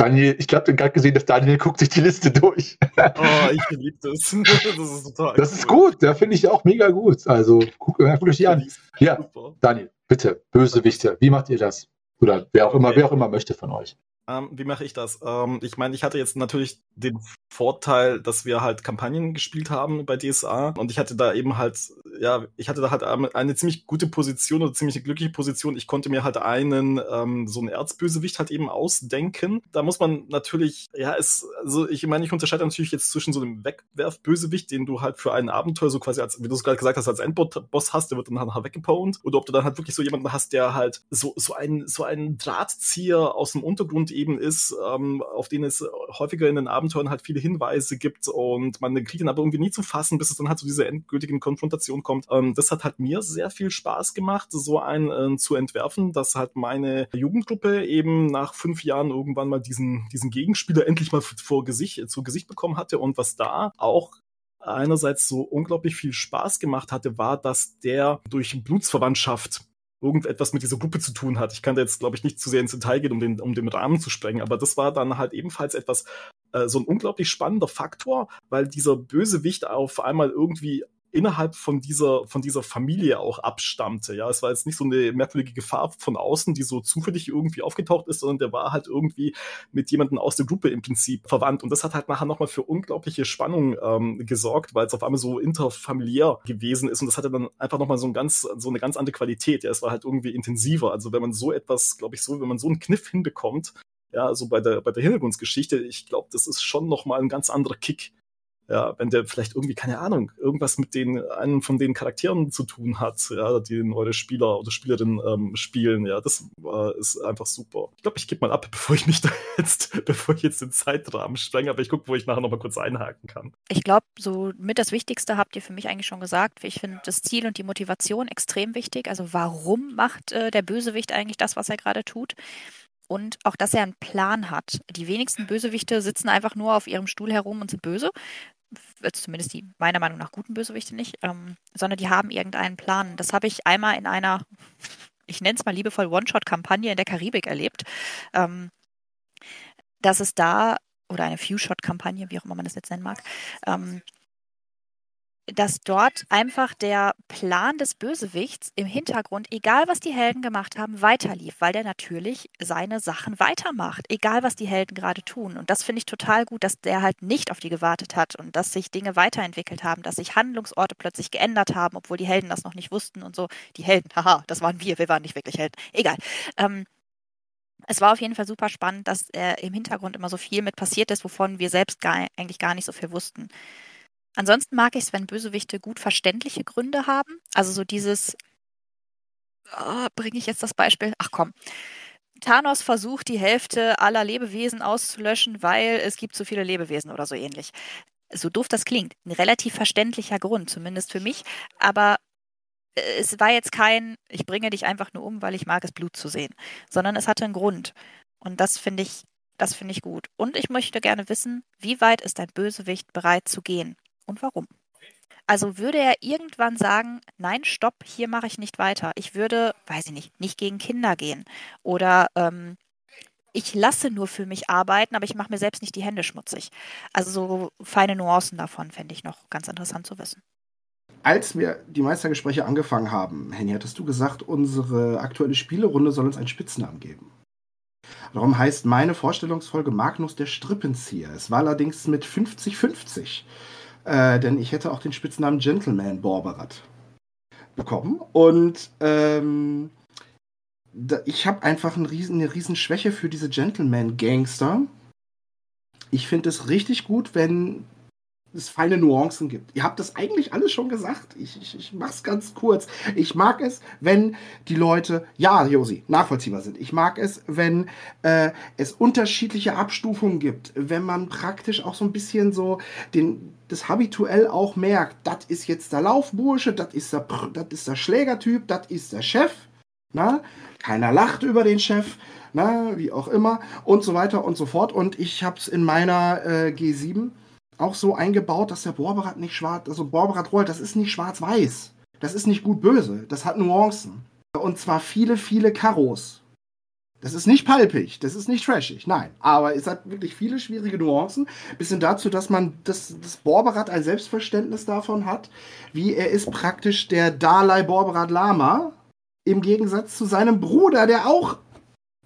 Daniel, ich glaube, gerade gesehen, dass Daniel guckt sich die Liste durch. oh, ich liebe das. Das ist total Das cool. ist gut, da finde ich auch mega gut. Also guckt guck euch die an. Ja. Daniel, bitte, Bösewichte, wie macht ihr das? Oder wer auch immer, wer auch immer möchte von euch. Ähm, wie mache ich das? Ähm, ich meine, ich hatte jetzt natürlich den Vorteil, dass wir halt Kampagnen gespielt haben bei DSA und ich hatte da eben halt, ja, ich hatte da halt eine ziemlich gute Position oder ziemlich glückliche Position. Ich konnte mir halt einen, ähm, so einen Erzbösewicht halt eben ausdenken. Da muss man natürlich, ja, es, also ich meine, ich unterscheide natürlich jetzt zwischen so einem Wegwerfbösewicht, den du halt für ein Abenteuer so quasi als, wie du es gerade gesagt hast, als Endboss hast, der wird dann halt weggepwned. Oder ob du dann halt wirklich so jemanden hast, der halt so, so ein, so ein Drahtzieher aus dem Untergrund eben ist, ähm, auf den es häufiger in den Abenteuern halt viele Hinweise gibt und man kriegt ihn aber irgendwie nie zu fassen, bis es dann halt zu dieser endgültigen Konfrontation kommt. Ähm, das hat halt mir sehr viel Spaß gemacht, so einen äh, zu entwerfen, dass halt meine Jugendgruppe eben nach fünf Jahren irgendwann mal diesen, diesen Gegenspieler endlich mal vor Gesicht, zu Gesicht bekommen hatte und was da auch einerseits so unglaublich viel Spaß gemacht hatte, war, dass der durch Blutsverwandtschaft irgendetwas mit dieser Gruppe zu tun hat. Ich kann da jetzt, glaube ich, nicht zu sehr ins Detail gehen, um den, um den Rahmen zu sprengen, aber das war dann halt ebenfalls etwas, äh, so ein unglaublich spannender Faktor, weil dieser Bösewicht auf einmal irgendwie innerhalb von dieser, von dieser Familie auch abstammte. Ja, es war jetzt nicht so eine merkwürdige Gefahr von außen, die so zufällig irgendwie aufgetaucht ist, sondern der war halt irgendwie mit jemandem aus der Gruppe im Prinzip verwandt. Und das hat halt nachher nochmal für unglaubliche Spannung ähm, gesorgt, weil es auf einmal so interfamiliär gewesen ist. Und das hatte dann einfach nochmal so ein ganz, so eine ganz andere Qualität. Ja, es war halt irgendwie intensiver. Also wenn man so etwas, glaube ich, so, wenn man so einen Kniff hinbekommt, ja, also bei der, bei der Hintergrundgeschichte, ich glaube, das ist schon nochmal ein ganz anderer Kick ja, wenn der vielleicht irgendwie, keine Ahnung, irgendwas mit den, einem von den Charakteren zu tun hat, ja, die eure Spieler oder Spielerinnen ähm, spielen, ja, das äh, ist einfach super. Ich glaube, ich gebe mal ab, bevor ich mich da jetzt, bevor ich jetzt den Zeitrahmen sprenge, aber ich gucke, wo ich nachher nochmal kurz einhaken kann. Ich glaube, so mit das Wichtigste habt ihr für mich eigentlich schon gesagt. Ich finde das Ziel und die Motivation extrem wichtig. Also warum macht äh, der Bösewicht eigentlich das, was er gerade tut? und auch, dass er einen Plan hat. Die wenigsten Bösewichte sitzen einfach nur auf ihrem Stuhl herum und sind böse. Zumindest die meiner Meinung nach guten Bösewichte nicht, ähm, sondern die haben irgendeinen Plan. Das habe ich einmal in einer, ich nenne es mal liebevoll One-Shot-Kampagne in der Karibik erlebt. Ähm, dass es da, oder eine Few-Shot-Kampagne, wie auch immer man das jetzt nennen mag, ähm, dass dort einfach der Plan des Bösewichts im Hintergrund, egal was die Helden gemacht haben, weiterlief, weil der natürlich seine Sachen weitermacht, egal was die Helden gerade tun. Und das finde ich total gut, dass der halt nicht auf die gewartet hat und dass sich Dinge weiterentwickelt haben, dass sich Handlungsorte plötzlich geändert haben, obwohl die Helden das noch nicht wussten und so. Die Helden, haha, das waren wir, wir waren nicht wirklich Helden. Egal. Ähm, es war auf jeden Fall super spannend, dass äh, im Hintergrund immer so viel mit passiert ist, wovon wir selbst gar, eigentlich gar nicht so viel wussten. Ansonsten mag ich es, wenn Bösewichte gut verständliche Gründe haben. Also so dieses, oh, bringe ich jetzt das Beispiel? Ach komm. Thanos versucht, die Hälfte aller Lebewesen auszulöschen, weil es gibt zu viele Lebewesen oder so ähnlich. So doof das klingt. Ein relativ verständlicher Grund, zumindest für mich. Aber äh, es war jetzt kein, ich bringe dich einfach nur um, weil ich mag es, Blut zu sehen, sondern es hatte einen Grund. Und das finde ich, das finde ich gut. Und ich möchte gerne wissen, wie weit ist ein Bösewicht bereit zu gehen? Und warum. Also würde er irgendwann sagen, nein, stopp, hier mache ich nicht weiter. Ich würde, weiß ich nicht, nicht gegen Kinder gehen. Oder ähm, ich lasse nur für mich arbeiten, aber ich mache mir selbst nicht die Hände schmutzig. Also so feine Nuancen davon fände ich noch ganz interessant zu wissen. Als wir die Meistergespräche angefangen haben, Henny, hattest du gesagt, unsere aktuelle Spielerunde soll uns einen Spitznamen geben. Darum heißt meine Vorstellungsfolge Magnus der Strippenzieher. Es war allerdings mit 50-50. Äh, denn ich hätte auch den Spitznamen Gentleman Borberat bekommen. Und ähm, da, ich habe einfach ein riesen, eine riesen Schwäche für diese Gentleman-Gangster. Ich finde es richtig gut, wenn es feine Nuancen gibt. Ihr habt das eigentlich alles schon gesagt. Ich, ich, ich mache es ganz kurz. Ich mag es, wenn die Leute, ja, Josi, nachvollziehbar sind. Ich mag es, wenn äh, es unterschiedliche Abstufungen gibt, wenn man praktisch auch so ein bisschen so den, das habituell auch merkt, das ist jetzt der Laufbursche, das ist der, das der Schlägertyp, das ist der Chef. Na? Keiner lacht über den Chef. Na, wie auch immer und so weiter und so fort. Und ich habe es in meiner äh, G7 auch so eingebaut, dass der Borberat nicht schwarz, also Borberat rollt, das ist nicht schwarz-weiß. Das ist nicht gut-böse. Das hat Nuancen. Und zwar viele, viele Karos. Das ist nicht palpig, das ist nicht trashig, nein. Aber es hat wirklich viele schwierige Nuancen. Bis hin dazu, dass man das, das Borberat ein Selbstverständnis davon hat, wie er ist praktisch der Dalai Borberat Lama. Im Gegensatz zu seinem Bruder, der auch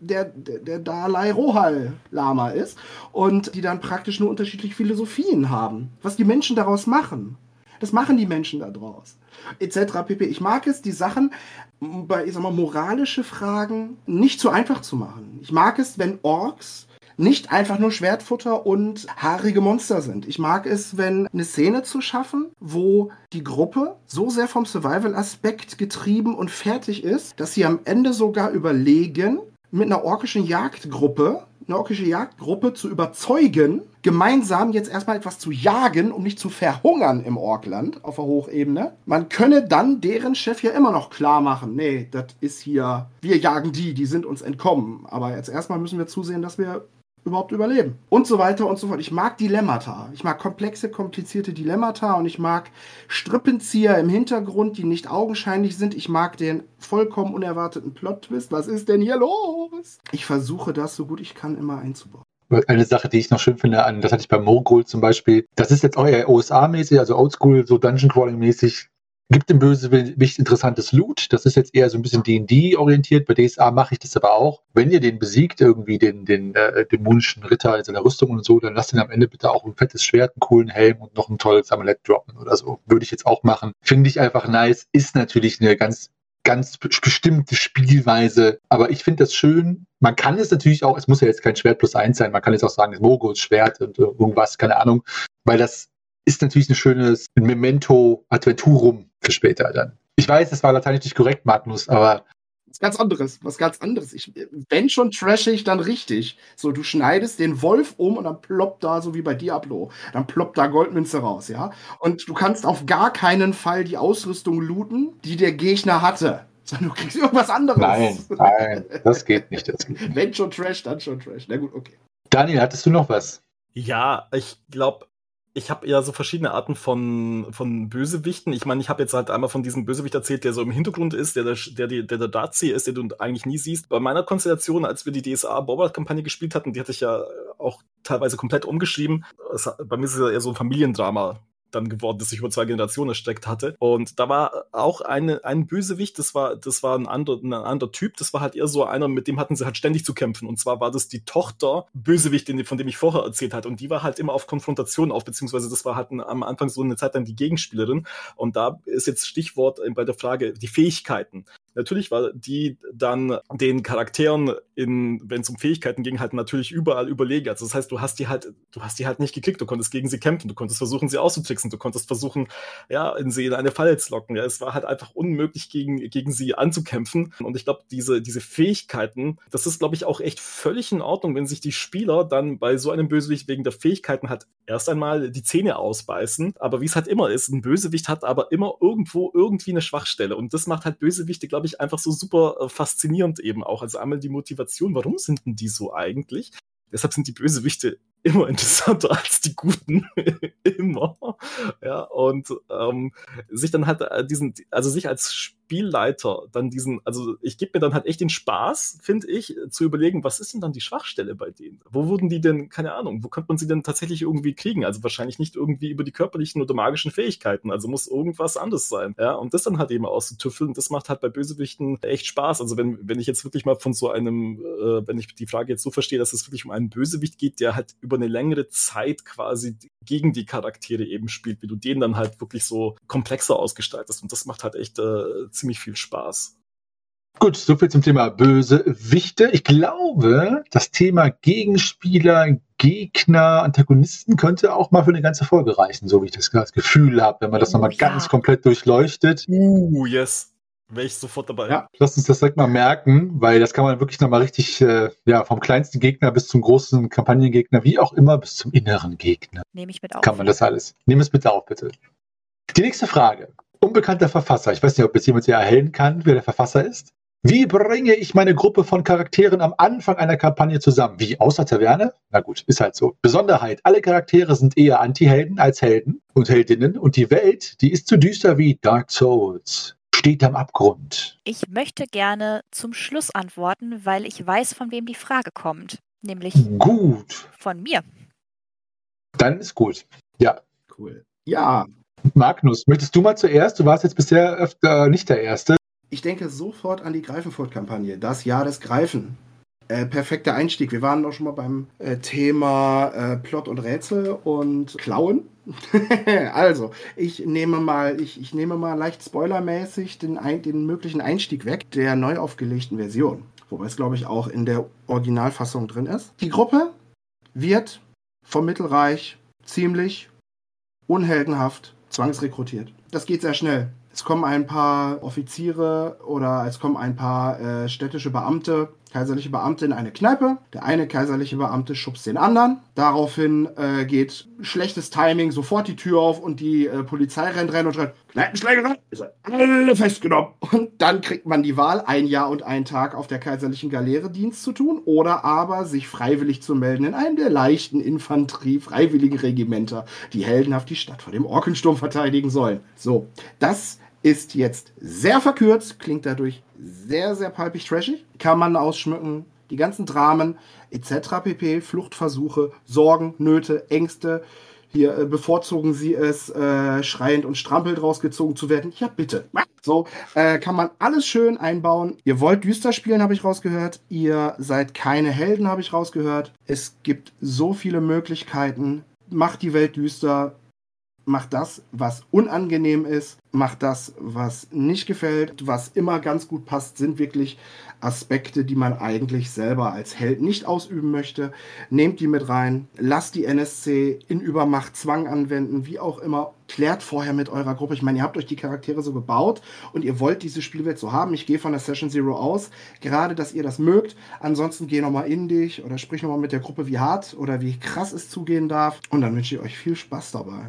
der, der, Dalai Rohal Lama ist und die dann praktisch nur unterschiedliche Philosophien haben. Was die Menschen daraus machen. Das machen die Menschen daraus. Etc. pp. Ich mag es, die Sachen bei, ich sag mal, moralische Fragen nicht zu einfach zu machen. Ich mag es, wenn Orks nicht einfach nur Schwertfutter und haarige Monster sind. Ich mag es, wenn eine Szene zu schaffen, wo die Gruppe so sehr vom Survival-Aspekt getrieben und fertig ist, dass sie am Ende sogar überlegen, mit einer orkischen Jagdgruppe, eine orkische Jagdgruppe zu überzeugen, gemeinsam jetzt erstmal etwas zu jagen, um nicht zu verhungern im Orkland auf der Hochebene. Man könne dann deren Chef ja immer noch klar machen, nee, das ist hier, wir jagen die, die sind uns entkommen. Aber jetzt erstmal müssen wir zusehen, dass wir überhaupt überleben. Und so weiter und so fort. Ich mag Dilemmata. Ich mag komplexe, komplizierte Dilemmata und ich mag Strippenzieher im Hintergrund, die nicht augenscheinlich sind. Ich mag den vollkommen unerwarteten Plot-Twist. Was ist denn hier los? Ich versuche das so gut ich kann immer einzubauen. Eine Sache, die ich noch schön finde, das hatte ich bei Mogul zum Beispiel, das ist jetzt auch eher OSA-mäßig, also Oldschool, so Dungeon Crawling-mäßig gibt dem Bösewicht interessantes Loot. Das ist jetzt eher so ein bisschen D&D orientiert. Bei DSA mache ich das aber auch. Wenn ihr den besiegt, irgendwie den, den äh, dämonischen Ritter in seiner Rüstung und so, dann lasst ihn am Ende bitte auch ein fettes Schwert, einen coolen Helm und noch ein tolles Amulett droppen oder so. Würde ich jetzt auch machen. Finde ich einfach nice. Ist natürlich eine ganz ganz bestimmte Spielweise. Aber ich finde das schön. Man kann es natürlich auch, es muss ja jetzt kein Schwert plus eins sein, man kann jetzt auch sagen, das Mogos Schwert und irgendwas, keine Ahnung, weil das ist natürlich ein schönes Memento Adventurum für später dann. Ich weiß, das war lateinisch nicht korrekt, Magnus, aber was ganz anderes, was ganz anderes. Ich, wenn schon trashig, dann richtig. So, du schneidest den Wolf um und dann ploppt da, so wie bei Diablo, dann ploppt da Goldmünze raus, ja. Und du kannst auf gar keinen Fall die Ausrüstung looten, die der Gegner hatte. Sondern du kriegst irgendwas anderes. Nein, nein, das geht nicht. Das geht nicht. Wenn schon Trash, dann schon Trash. Na gut, okay. Daniel, hattest du noch was? Ja, ich glaube, ich habe ja so verschiedene Arten von, von Bösewichten. Ich meine, ich habe jetzt halt einmal von diesem Bösewicht erzählt, der so im Hintergrund ist, der der, der, der, der Dartseer ist, den du eigentlich nie siehst. Bei meiner Konstellation, als wir die DSA Bobbert-Kampagne gespielt hatten, die hatte ich ja auch teilweise komplett umgeschrieben. Es, bei mir ist es ja eher so ein Familiendrama dann geworden, das sich über zwei Generationen erstreckt hatte. Und da war auch eine, ein Bösewicht, das war, das war ein anderer, ein anderer Typ, das war halt eher so einer, mit dem hatten sie halt ständig zu kämpfen. Und zwar war das die Tochter Bösewicht, von dem ich vorher erzählt hatte. Und die war halt immer auf Konfrontation auf, beziehungsweise das war halt am Anfang so eine Zeit lang die Gegenspielerin. Und da ist jetzt Stichwort bei der Frage die Fähigkeiten. Natürlich war die dann den Charakteren wenn es um Fähigkeiten ging, halt natürlich überall überlegen. Also das heißt, du hast die halt, du hast die halt nicht gekriegt, du konntest gegen sie kämpfen, du konntest versuchen, sie auszutricksen, du konntest versuchen, ja, in sie in eine Falle zu locken. Ja, es war halt einfach unmöglich, gegen, gegen sie anzukämpfen. Und ich glaube, diese, diese Fähigkeiten, das ist, glaube ich, auch echt völlig in Ordnung, wenn sich die Spieler dann bei so einem Bösewicht wegen der Fähigkeiten halt erst einmal die Zähne ausbeißen. Aber wie es halt immer ist, ein Bösewicht hat aber immer irgendwo irgendwie eine Schwachstelle. Und das macht halt Bösewichte, glaube ich, einfach so super äh, faszinierend eben auch. Also einmal die Motivation, warum sind denn die so eigentlich? Deshalb sind die Bösewichte immer interessanter als die Guten. immer. Ja, und ähm, sich dann halt äh, diesen, also sich als Spielleiter dann diesen, also ich gebe mir dann halt echt den Spaß, finde ich, zu überlegen, was ist denn dann die Schwachstelle bei denen? Wo wurden die denn, keine Ahnung, wo könnte man sie denn tatsächlich irgendwie kriegen? Also wahrscheinlich nicht irgendwie über die körperlichen oder magischen Fähigkeiten, also muss irgendwas anderes sein. Ja, und das dann halt eben auszutüffeln, das macht halt bei Bösewichten echt Spaß. Also wenn, wenn ich jetzt wirklich mal von so einem, äh, wenn ich die Frage jetzt so verstehe, dass es wirklich um einen Bösewicht geht, der halt über eine längere Zeit quasi gegen die Charaktere eben spielt, wie du den dann halt wirklich so komplexer ausgestaltest. Und das macht halt echt äh, ziemlich viel Spaß. Gut, soviel zum Thema böse Wichte. Ich glaube, das Thema Gegenspieler, Gegner, Antagonisten könnte auch mal für eine ganze Folge reichen, so wie ich das, das Gefühl habe, wenn man das nochmal ja. ganz komplett durchleuchtet. Uh, yes wäre ich sofort dabei. Ja, lass uns das direkt mal merken, weil das kann man wirklich nochmal richtig, äh, ja, vom kleinsten Gegner bis zum großen Kampagnengegner, wie auch immer, bis zum inneren Gegner. Nehme ich mit auf. Kann man das alles. Nimm es bitte auf, bitte. Die nächste Frage. Unbekannter Verfasser. Ich weiß nicht, ob jetzt jemand hier erhellen kann, wer der Verfasser ist. Wie bringe ich meine Gruppe von Charakteren am Anfang einer Kampagne zusammen? Wie außer Taverne? Na gut, ist halt so. Besonderheit, alle Charaktere sind eher Anti-Helden als Helden und Heldinnen und die Welt, die ist zu düster wie Dark Souls steht am Abgrund. Ich möchte gerne zum Schluss antworten, weil ich weiß, von wem die Frage kommt. Nämlich gut. von mir. Dann ist gut. Ja. Cool. Ja. Magnus, möchtest du mal zuerst? Du warst jetzt bisher öfter nicht der Erste. Ich denke sofort an die Greifenfurt-Kampagne. Das Jahr des Greifen. Äh, perfekter Einstieg. Wir waren auch schon mal beim äh, Thema äh, Plot und Rätsel und Klauen. also, ich nehme mal, ich, ich nehme mal leicht spoilermäßig den, den möglichen Einstieg weg der neu aufgelegten Version. Wobei es, glaube ich, auch in der Originalfassung drin ist. Die Gruppe wird vom Mittelreich ziemlich unheldenhaft zwangsrekrutiert. Das geht sehr schnell. Es kommen ein paar Offiziere oder es kommen ein paar äh, städtische Beamte, kaiserliche Beamte in eine Kneipe. Der eine kaiserliche Beamte schubst den anderen. Daraufhin äh, geht schlechtes Timing, sofort die Tür auf und die äh, Polizei rennt rein und schreit, Kneipenschlägerei, ihr seid alle festgenommen. Und dann kriegt man die Wahl, ein Jahr und einen Tag auf der kaiserlichen Galeere Dienst zu tun oder aber sich freiwillig zu melden in einem der leichten Infanterie, freiwilligen Regimenter, die heldenhaft die Stadt vor dem Orkensturm verteidigen sollen. So, das ist jetzt sehr verkürzt, klingt dadurch sehr, sehr palpig trashig. Kann man ausschmücken. Die ganzen Dramen etc. pp. Fluchtversuche, Sorgen, Nöte, Ängste. Hier äh, bevorzugen sie es, äh, schreiend und strampelnd rausgezogen zu werden. Ja, bitte. So äh, kann man alles schön einbauen. Ihr wollt düster spielen, habe ich rausgehört. Ihr seid keine Helden, habe ich rausgehört. Es gibt so viele Möglichkeiten. Macht die Welt düster macht das, was unangenehm ist, macht das, was nicht gefällt, was immer ganz gut passt, sind wirklich Aspekte, die man eigentlich selber als Held nicht ausüben möchte. Nehmt die mit rein, lasst die NSC in Übermacht, Zwang anwenden, wie auch immer. Klärt vorher mit eurer Gruppe. Ich meine, ihr habt euch die Charaktere so gebaut und ihr wollt diese Spielwelt so haben. Ich gehe von der Session Zero aus, gerade, dass ihr das mögt. Ansonsten geh nochmal in dich oder sprich nochmal mit der Gruppe, wie hart oder wie krass es zugehen darf. Und dann wünsche ich euch viel Spaß dabei.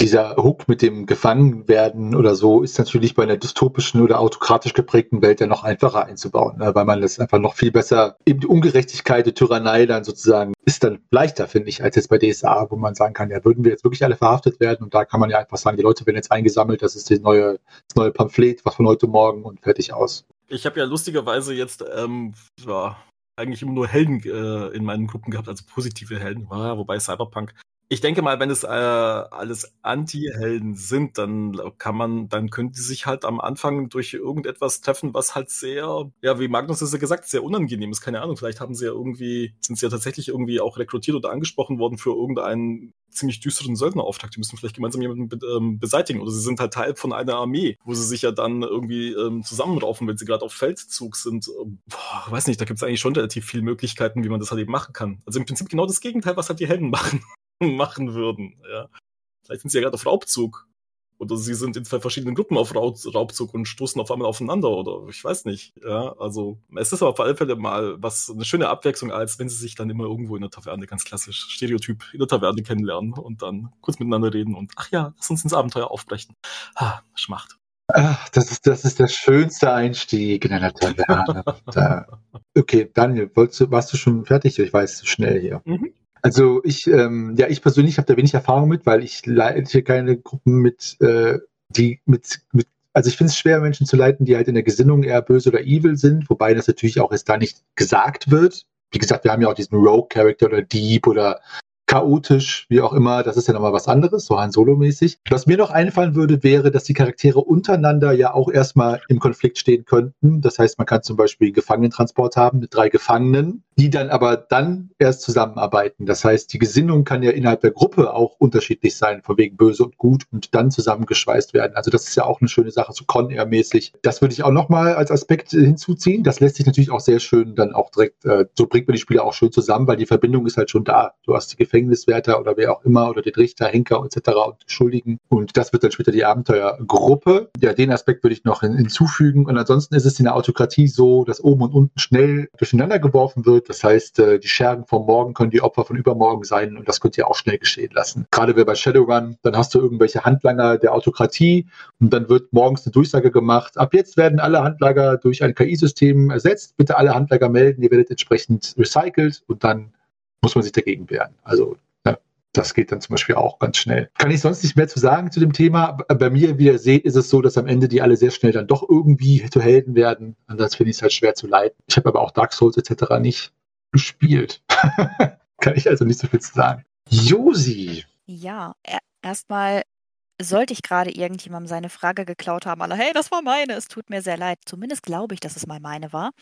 Dieser Hook mit dem Gefangenwerden oder so ist natürlich bei einer dystopischen oder autokratisch geprägten Welt ja noch einfacher einzubauen, ne? weil man das einfach noch viel besser, eben die Ungerechtigkeit, die Tyrannei dann sozusagen ist dann leichter, finde ich, als jetzt bei DSA, wo man sagen kann, ja, würden wir jetzt wirklich alle verhaftet werden und da kann man ja einfach sagen, die Leute werden jetzt eingesammelt, das ist das neue, das neue Pamphlet, was von heute Morgen und fertig aus. Ich habe ja lustigerweise jetzt ähm, ja, eigentlich immer nur Helden äh, in meinen Gruppen gehabt, also positive Helden, ah, wobei Cyberpunk ich denke mal, wenn es äh, alles Anti-Helden sind, dann kann man, dann können die sich halt am Anfang durch irgendetwas treffen, was halt sehr, ja, wie Magnus es ja gesagt, sehr unangenehm ist. Keine Ahnung, vielleicht haben sie ja irgendwie, sind sie ja tatsächlich irgendwie auch rekrutiert oder angesprochen worden für irgendeinen ziemlich düsteren Söldnerauftrag. Die müssen vielleicht gemeinsam jemanden be ähm, beseitigen. Oder sie sind halt Teil von einer Armee, wo sie sich ja dann irgendwie ähm, zusammenraufen, wenn sie gerade auf Feldzug sind. Ähm, boah, weiß nicht, da gibt es eigentlich schon relativ viele Möglichkeiten, wie man das halt eben machen kann. Also im Prinzip genau das Gegenteil, was halt die Helden machen. machen würden. Ja. Vielleicht sind sie ja gerade auf Raubzug. Oder sie sind in zwei verschiedenen Gruppen auf Raubzug und stoßen auf einmal aufeinander oder ich weiß nicht. Ja, also es ist aber auf alle Fälle mal was eine schöne Abwechslung, als wenn sie sich dann immer irgendwo in der Taverne, ganz klassisch, Stereotyp, in der Taverne kennenlernen und dann kurz miteinander reden und ach ja, lass uns ins Abenteuer aufbrechen. Ha, Schmacht. Ach, das ist, das ist der schönste Einstieg in einer Taverne. okay, Daniel, wolltest du, warst du schon fertig? Ich weiß, zu schnell hier. Mhm. Also ich, ähm, ja, ich persönlich habe da wenig Erfahrung mit, weil ich leite keine Gruppen mit, äh, die mit, mit also ich finde es schwer, Menschen zu leiten, die halt in der Gesinnung eher böse oder evil sind, wobei das natürlich auch erst da nicht gesagt wird. Wie gesagt, wir haben ja auch diesen Rogue-Character oder Dieb oder chaotisch, wie auch immer, das ist ja nochmal was anderes, so Han Solo-mäßig. Was mir noch einfallen würde, wäre, dass die Charaktere untereinander ja auch erstmal im Konflikt stehen könnten. Das heißt, man kann zum Beispiel Gefangenentransport haben mit drei Gefangenen, die dann aber dann erst zusammenarbeiten. Das heißt, die Gesinnung kann ja innerhalb der Gruppe auch unterschiedlich sein, von wegen böse und gut und dann zusammengeschweißt werden. Also das ist ja auch eine schöne Sache, so Con Air-mäßig. Das würde ich auch nochmal als Aspekt hinzuziehen. Das lässt sich natürlich auch sehr schön dann auch direkt, äh, so bringt man die Spieler auch schön zusammen, weil die Verbindung ist halt schon da. Du hast die Gefängnis Gefängniswärter oder wer auch immer oder den Richter, Henker etc. und Schuldigen. Und das wird dann später die Abenteuergruppe. Ja, den Aspekt würde ich noch hinzufügen. Und ansonsten ist es in der Autokratie so, dass oben und unten schnell durcheinander geworfen wird. Das heißt, äh, die Schergen vom Morgen können die Opfer von übermorgen sein und das könnt ihr auch schnell geschehen lassen. Gerade wer bei Shadowrun, dann hast du irgendwelche Handlanger der Autokratie und dann wird morgens eine Durchsage gemacht. Ab jetzt werden alle Handlager durch ein KI-System ersetzt. Bitte alle Handlager melden. Ihr werdet entsprechend recycelt und dann muss man sich dagegen wehren. Also ja, das geht dann zum Beispiel auch ganz schnell. Kann ich sonst nicht mehr zu sagen zu dem Thema. Bei mir, wie ihr seht, ist es so, dass am Ende die alle sehr schnell dann doch irgendwie zu Helden werden. Und das finde ich halt schwer zu leiten. Ich habe aber auch Dark Souls etc. nicht gespielt. Kann ich also nicht so viel zu sagen. Josi. Ja, erstmal sollte ich gerade irgendjemandem seine Frage geklaut haben, alle, hey, das war meine, es tut mir sehr leid. Zumindest glaube ich, dass es mal meine war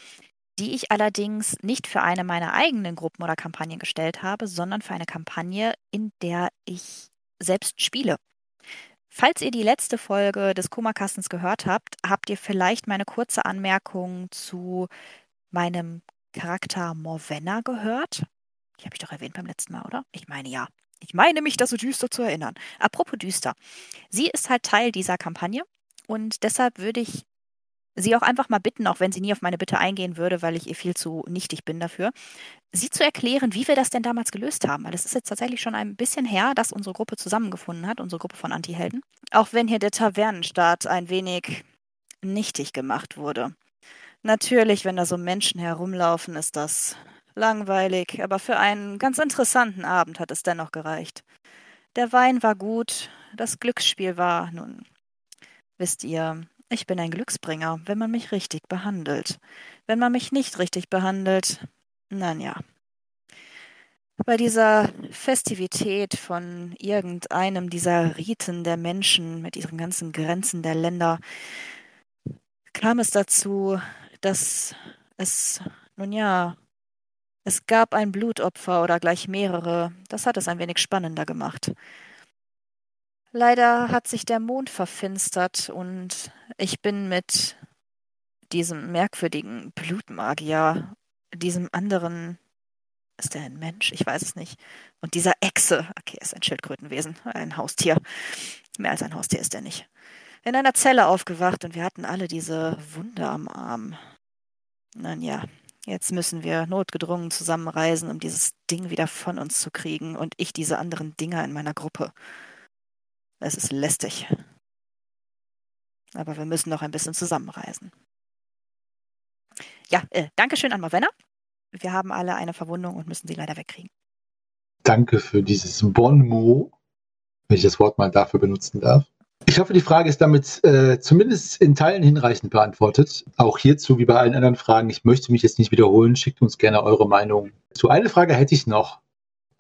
die ich allerdings nicht für eine meiner eigenen Gruppen oder Kampagnen gestellt habe, sondern für eine Kampagne, in der ich selbst spiele. Falls ihr die letzte Folge des Kummerkastens gehört habt, habt ihr vielleicht meine kurze Anmerkung zu meinem Charakter Morvenna gehört. Die habe ich doch erwähnt beim letzten Mal, oder? Ich meine ja. Ich meine mich, das so düster zu erinnern. Apropos düster. Sie ist halt Teil dieser Kampagne und deshalb würde ich sie auch einfach mal bitten, auch wenn sie nie auf meine Bitte eingehen würde, weil ich ihr viel zu nichtig bin dafür, sie zu erklären, wie wir das denn damals gelöst haben. Weil es ist jetzt tatsächlich schon ein bisschen her, dass unsere Gruppe zusammengefunden hat, unsere Gruppe von Antihelden. Auch wenn hier der Tavernenstaat ein wenig nichtig gemacht wurde. Natürlich, wenn da so Menschen herumlaufen, ist das langweilig, aber für einen ganz interessanten Abend hat es dennoch gereicht. Der Wein war gut, das Glücksspiel war, nun, wisst ihr, ich bin ein Glücksbringer, wenn man mich richtig behandelt. Wenn man mich nicht richtig behandelt, na ja. Bei dieser Festivität von irgendeinem dieser Riten der Menschen mit ihren ganzen Grenzen der Länder kam es dazu, dass es, nun ja, es gab ein Blutopfer oder gleich mehrere. Das hat es ein wenig spannender gemacht. Leider hat sich der Mond verfinstert und ich bin mit diesem merkwürdigen Blutmagier, diesem anderen, ist der ein Mensch? Ich weiß es nicht. Und dieser Echse, okay, ist ein Schildkrötenwesen, ein Haustier. Mehr als ein Haustier ist er nicht. In einer Zelle aufgewacht und wir hatten alle diese Wunde am Arm. Nun ja, jetzt müssen wir notgedrungen zusammenreisen, um dieses Ding wieder von uns zu kriegen und ich diese anderen Dinger in meiner Gruppe. Es ist lästig. Aber wir müssen noch ein bisschen zusammenreisen. Ja, äh, Dankeschön an Mavenna. Wir haben alle eine Verwundung und müssen sie leider wegkriegen. Danke für dieses Bon mot, wenn ich das Wort mal dafür benutzen darf. Ich hoffe, die Frage ist damit äh, zumindest in Teilen hinreichend beantwortet. Auch hierzu, wie bei allen anderen Fragen, ich möchte mich jetzt nicht wiederholen, schickt uns gerne eure Meinung. Zu eine Frage hätte ich noch.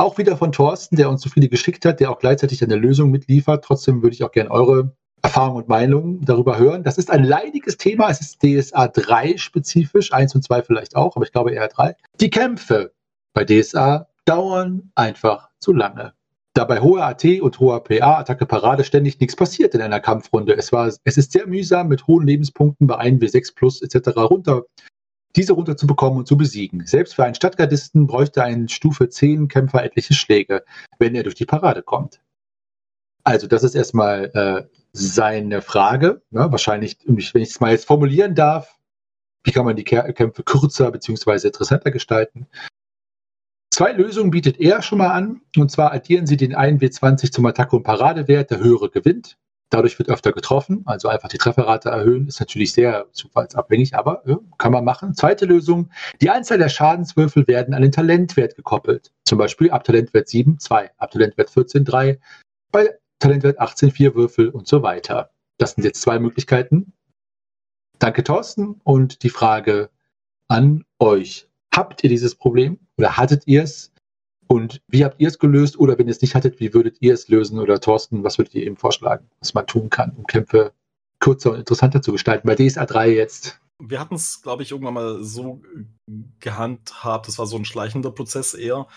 Auch wieder von Thorsten, der uns so viele geschickt hat, der auch gleichzeitig eine Lösung mitliefert. Trotzdem würde ich auch gerne eure Erfahrung und Meinung darüber hören. Das ist ein leidiges Thema. Es ist DSA 3 spezifisch, 1 und 2 vielleicht auch, aber ich glaube eher 3. Die Kämpfe bei DSA dauern einfach zu lange. Da bei hoher AT und hoher PA, Attacke Parade, ständig nichts passiert in einer Kampfrunde. Es, war, es ist sehr mühsam, mit hohen Lebenspunkten bei 1 W6 plus etc. runter, diese runterzubekommen und zu besiegen. Selbst für einen Stadtgardisten bräuchte ein Stufe 10 Kämpfer etliche Schläge, wenn er durch die Parade kommt. Also das ist erstmal äh, seine Frage. Ne? Wahrscheinlich, wenn ich es mal jetzt formulieren darf, wie kann man die Kämpfe kürzer bzw. interessanter gestalten? Zwei Lösungen bietet er schon mal an. Und zwar addieren Sie den 1W20 zum Attacke- und Paradewert, der höhere gewinnt. Dadurch wird öfter getroffen, also einfach die Trefferrate erhöhen, ist natürlich sehr zufallsabhängig, aber ja, kann man machen. Zweite Lösung, die Anzahl der Schadenswürfel werden an den Talentwert gekoppelt. Zum Beispiel ab Talentwert 7, 2, ab Talentwert 14, 3, bei Talentwert 18, 4 Würfel und so weiter. Das sind jetzt zwei Möglichkeiten. Danke, Thorsten. Und die Frage an euch. Habt ihr dieses Problem oder hattet ihr es? Und wie habt ihr es gelöst? Oder wenn ihr es nicht hattet, wie würdet ihr es lösen? Oder Thorsten, was würdet ihr eben vorschlagen, was man tun kann, um Kämpfe kürzer und interessanter zu gestalten? Bei DSA 3 jetzt. Wir hatten es, glaube ich, irgendwann mal so gehandhabt, das war so ein schleichender Prozess eher,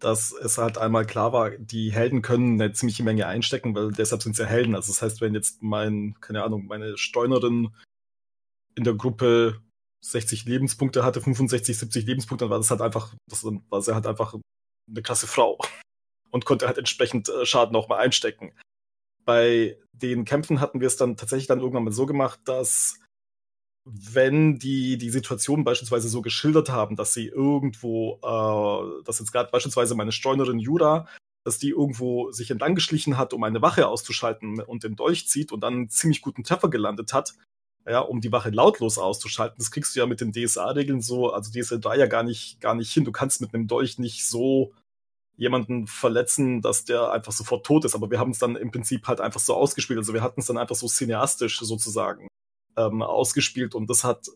dass es halt einmal klar war, die Helden können eine ziemliche Menge einstecken, weil deshalb sind sie ja Helden. Also das heißt, wenn jetzt mein, keine Ahnung, meine Steunerin in der Gruppe 60 Lebenspunkte hatte, 65, 70 Lebenspunkte, dann war das halt einfach, das war sie halt einfach eine klasse Frau und konnte halt entsprechend äh, Schaden auch mal einstecken. Bei den Kämpfen hatten wir es dann tatsächlich dann irgendwann mal so gemacht, dass wenn die die Situation beispielsweise so geschildert haben, dass sie irgendwo, äh, dass jetzt gerade beispielsweise meine Streunerin Jura, dass die irgendwo sich entlang geschlichen hat, um eine Wache auszuschalten und den Dolch zieht und dann einen ziemlich guten Treffer gelandet hat, ja, um die Wache lautlos auszuschalten. Das kriegst du ja mit den DSA-Regeln so, also DSA 3 ja gar nicht, gar nicht hin. Du kannst mit einem Dolch nicht so jemanden verletzen, dass der einfach sofort tot ist. Aber wir haben es dann im Prinzip halt einfach so ausgespielt. Also wir hatten es dann einfach so cineastisch sozusagen ähm, ausgespielt und das hat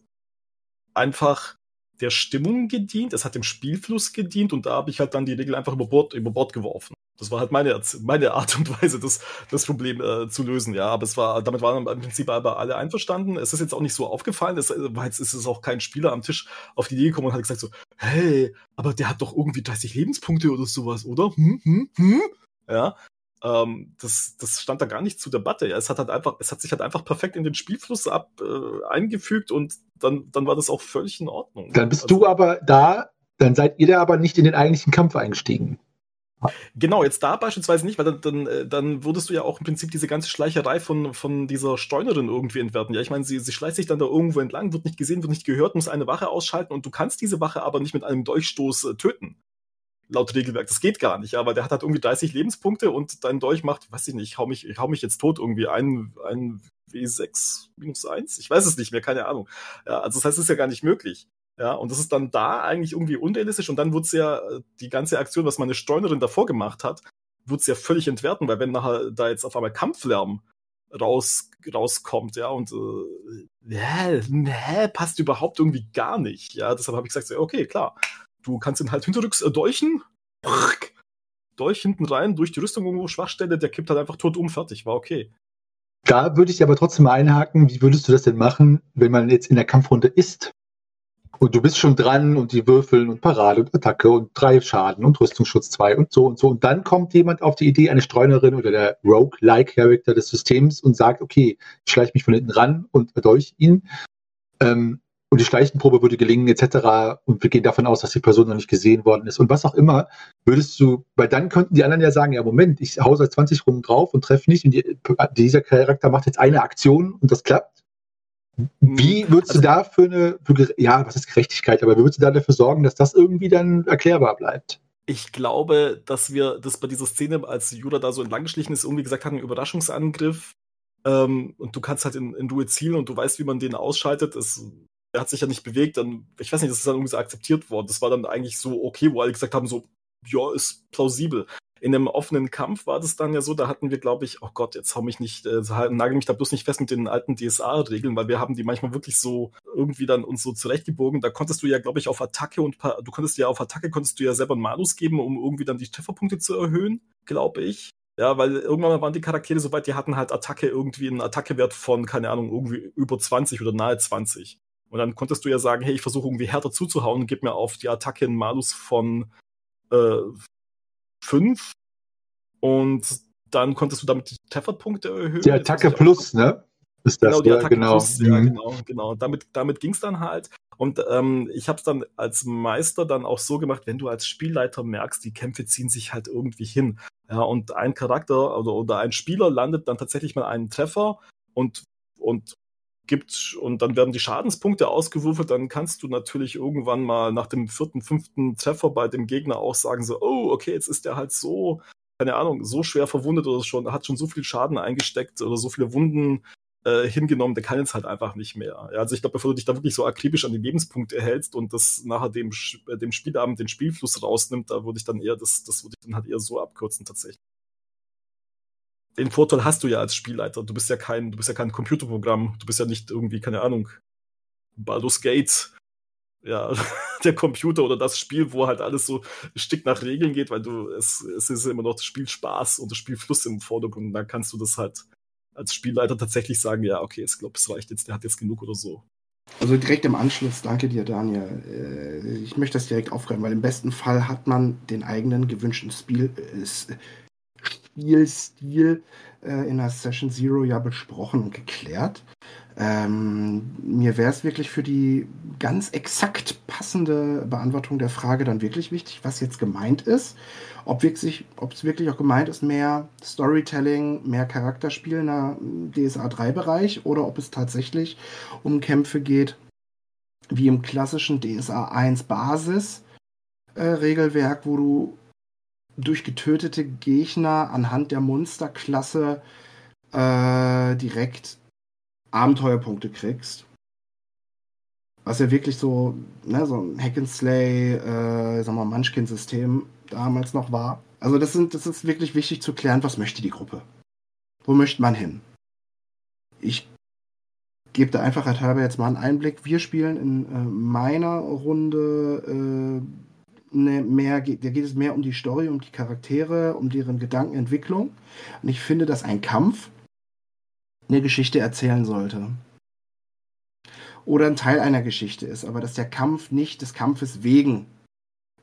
einfach der Stimmung gedient, es hat dem Spielfluss gedient und da habe ich halt dann die Regel einfach über Bord, über Bord geworfen. Das war halt meine, meine Art und Weise, das, das Problem äh, zu lösen, ja. Aber es war, damit waren im Prinzip aber alle einverstanden. Es ist jetzt auch nicht so aufgefallen, es, weil jetzt ist es auch kein Spieler am Tisch auf die Idee gekommen und hat gesagt so, hey, aber der hat doch irgendwie 30 Lebenspunkte oder sowas, oder? Hm, hm, hm? Ja, ähm, das, das stand da gar nicht zur Debatte. Ja. Es hat halt einfach, es hat sich halt einfach perfekt in den Spielfluss ab äh, eingefügt und dann, dann war das auch völlig in Ordnung. Dann bist also, du aber da, dann seid ihr da aber nicht in den eigentlichen Kampf eingestiegen. Genau, jetzt da beispielsweise nicht, weil dann, dann, äh, dann würdest du ja auch im Prinzip diese ganze Schleicherei von, von dieser Steunerin irgendwie entwerten. Ja, ich meine, sie, sie schleicht sich dann da irgendwo entlang, wird nicht gesehen, wird nicht gehört, muss eine Wache ausschalten und du kannst diese Wache aber nicht mit einem Dolchstoß äh, töten laut Regelwerk. Das geht gar nicht, aber der hat halt irgendwie 30 Lebenspunkte und dein Dolch macht, weiß ich nicht, ich hau mich, ich hau mich jetzt tot irgendwie ein, ein W6 minus 1. Ich weiß es nicht mehr, keine Ahnung. Ja, also das heißt, es ist ja gar nicht möglich. Ja, und das ist dann da eigentlich irgendwie unrealistisch und dann wird's ja, die ganze Aktion, was meine Streunerin davor gemacht hat, wird's ja völlig entwerten, weil wenn nachher da jetzt auf einmal Kampflärm raus, rauskommt, ja, und äh, nee, nee, passt überhaupt irgendwie gar nicht. Ja, deshalb habe ich gesagt, so, okay, klar, Du kannst ihn halt hinterrücks äh, dolchen. Dolch hinten rein, durch die Rüstung irgendwo Schwachstelle, der kippt halt einfach tot um, fertig, war okay. Da würde ich aber trotzdem einhaken, wie würdest du das denn machen, wenn man jetzt in der Kampfrunde ist und du bist schon dran und die würfeln und Parade und Attacke und drei Schaden und Rüstungsschutz zwei und so und so und dann kommt jemand auf die Idee, eine Streunerin oder der Rogue-like-Charakter des Systems und sagt, okay, ich schleiche mich von hinten ran und durch ihn. Ähm, und die Schleichenprobe würde gelingen etc. Und wir gehen davon aus, dass die Person noch nicht gesehen worden ist und was auch immer, würdest du, weil dann könnten die anderen ja sagen, ja Moment, ich hau seit 20 Runden drauf und treffe nicht und die, dieser Charakter macht jetzt eine Aktion und das klappt. Wie mhm. würdest also, du da für eine, für, ja, was ist Gerechtigkeit, aber wie würdest du da dafür sorgen, dass das irgendwie dann erklärbar bleibt? ich glaube, dass wir das bei dieser Szene, als Jura da so entlang geschlichen ist, irgendwie gesagt haben, Überraschungsangriff. Ähm, und du kannst halt in, in Ruhe zielen und du weißt, wie man den ausschaltet. Es, er hat sich ja nicht bewegt. Dann, ich weiß nicht, das ist dann irgendwie so akzeptiert worden. Das war dann eigentlich so okay, wo alle gesagt haben, so, ja, ist plausibel. In einem offenen Kampf war das dann ja so, da hatten wir, glaube ich, oh Gott, jetzt hau mich nicht, äh, nagel mich da bloß nicht fest mit den alten DSA-Regeln, weil wir haben die manchmal wirklich so irgendwie dann uns so zurechtgebogen. Da konntest du ja, glaube ich, auf Attacke und du konntest ja auf Attacke konntest du ja selber einen Malus geben, um irgendwie dann die Trefferpunkte zu erhöhen, glaube ich. Ja, weil irgendwann waren die Charaktere so weit, die hatten halt Attacke irgendwie einen Attackewert von, keine Ahnung, irgendwie über 20 oder nahe 20. Und dann konntest du ja sagen, hey, ich versuche irgendwie härter zuzuhauen und gib mir auf die Attacke einen Malus von äh, 5 und dann konntest du damit die Trefferpunkte erhöhen. Die Attacke Plus, ne? Ist das, genau, die Attacke genau. Plus, ja, mhm. genau, genau. Damit, damit ging es dann halt. Und ähm, ich habe es dann als Meister dann auch so gemacht, wenn du als Spielleiter merkst, die Kämpfe ziehen sich halt irgendwie hin. Ja, und ein Charakter oder, oder ein Spieler landet dann tatsächlich mal einen Treffer und, und gibt und dann werden die Schadenspunkte ausgewürfelt, dann kannst du natürlich irgendwann mal nach dem vierten, fünften Treffer bei dem Gegner auch sagen so, oh, okay, jetzt ist der halt so, keine Ahnung, so schwer verwundet oder schon, hat schon so viel Schaden eingesteckt oder so viele Wunden äh, hingenommen, der kann jetzt halt einfach nicht mehr. Ja, also ich glaube, bevor du dich da wirklich so akribisch an die Lebenspunkte hältst und das nachher dem, äh, dem Spielabend den Spielfluss rausnimmt, da würde ich dann eher, das, das würde ich dann halt eher so abkürzen tatsächlich. Den Vorteil hast du ja als Spielleiter. Du bist ja kein, du bist ja kein Computerprogramm. Du bist ja nicht irgendwie, keine Ahnung, Baldur's Gate ja, der Computer oder das Spiel, wo halt alles so ein Stück nach Regeln geht, weil du, es, es ist immer noch das Spielspaß und das Spielfluss im Vordergrund. Und dann kannst du das halt als Spielleiter tatsächlich sagen, ja, okay, ich glaube, es reicht jetzt, der hat jetzt genug oder so. Also direkt im Anschluss, danke dir, Daniel. Äh, ich möchte das direkt aufgreifen, weil im besten Fall hat man den eigenen gewünschten Spiel, äh, Spielstil äh, in der Session Zero ja besprochen und geklärt. Ähm, mir wäre es wirklich für die ganz exakt passende Beantwortung der Frage dann wirklich wichtig, was jetzt gemeint ist. Ob wirklich, es wirklich auch gemeint ist, mehr Storytelling, mehr Charakterspiel in der DSA 3-Bereich oder ob es tatsächlich um Kämpfe geht, wie im klassischen DSA 1 Basis äh, Regelwerk, wo du durch getötete Gegner anhand der Monsterklasse äh, direkt Abenteuerpunkte kriegst. Was ja wirklich so, ne, so ein Hack and Slay, äh, sagen wir Munchkin-System damals noch war. Also das sind, das ist wirklich wichtig zu klären, was möchte die Gruppe? Wo möchte man hin? Ich gebe da einfach halber jetzt mal einen Einblick. Wir spielen in äh, meiner Runde ne, mehr, da geht es mehr um die Story, um die Charaktere, um deren Gedankenentwicklung. Und ich finde, dass ein Kampf eine Geschichte erzählen sollte. Oder ein Teil einer Geschichte ist, aber dass der Kampf nicht des Kampfes wegen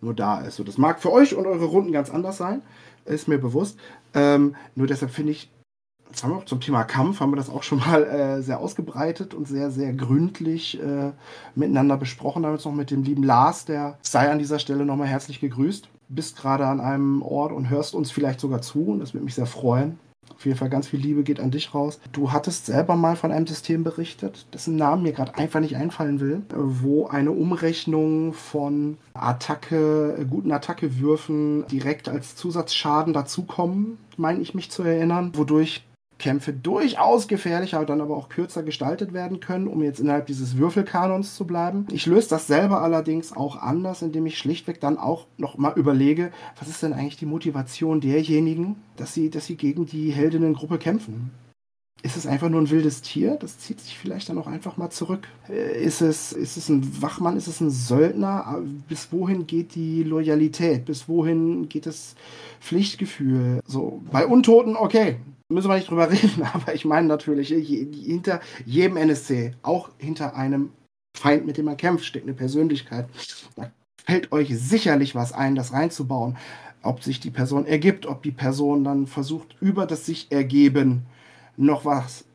nur da ist. So, das mag für euch und eure Runden ganz anders sein, ist mir bewusst. Ähm, nur deshalb finde ich, haben wir auch zum Thema Kampf, haben wir das auch schon mal äh, sehr ausgebreitet und sehr, sehr gründlich äh, miteinander besprochen. Damit noch mit dem lieben Lars, der sei an dieser Stelle nochmal herzlich gegrüßt. Bist gerade an einem Ort und hörst uns vielleicht sogar zu und das würde mich sehr freuen. Auf jeden Fall ganz viel Liebe geht an dich raus. Du hattest selber mal von einem System berichtet, dessen Namen mir gerade einfach nicht einfallen will, wo eine Umrechnung von Attacke, guten Attackewürfen direkt als Zusatzschaden dazukommen, meine ich mich zu erinnern, wodurch Kämpfe durchaus gefährlicher, dann aber auch kürzer gestaltet werden können, um jetzt innerhalb dieses Würfelkanons zu bleiben. Ich löse das selber allerdings auch anders, indem ich schlichtweg dann auch nochmal überlege, was ist denn eigentlich die Motivation derjenigen, dass sie, dass sie gegen die Heldinnengruppe kämpfen? Ist es einfach nur ein wildes Tier? Das zieht sich vielleicht dann auch einfach mal zurück. Äh, ist es, ist es ein Wachmann? Ist es ein Söldner? Bis wohin geht die Loyalität? Bis wohin geht das Pflichtgefühl? So, bei Untoten, okay, müssen wir nicht drüber reden, aber ich meine natürlich, hinter jedem NSC, auch hinter einem Feind, mit dem man kämpft, steht eine Persönlichkeit. Da fällt euch sicherlich was ein, das reinzubauen. Ob sich die Person ergibt, ob die Person dann versucht, über das sich ergeben noch was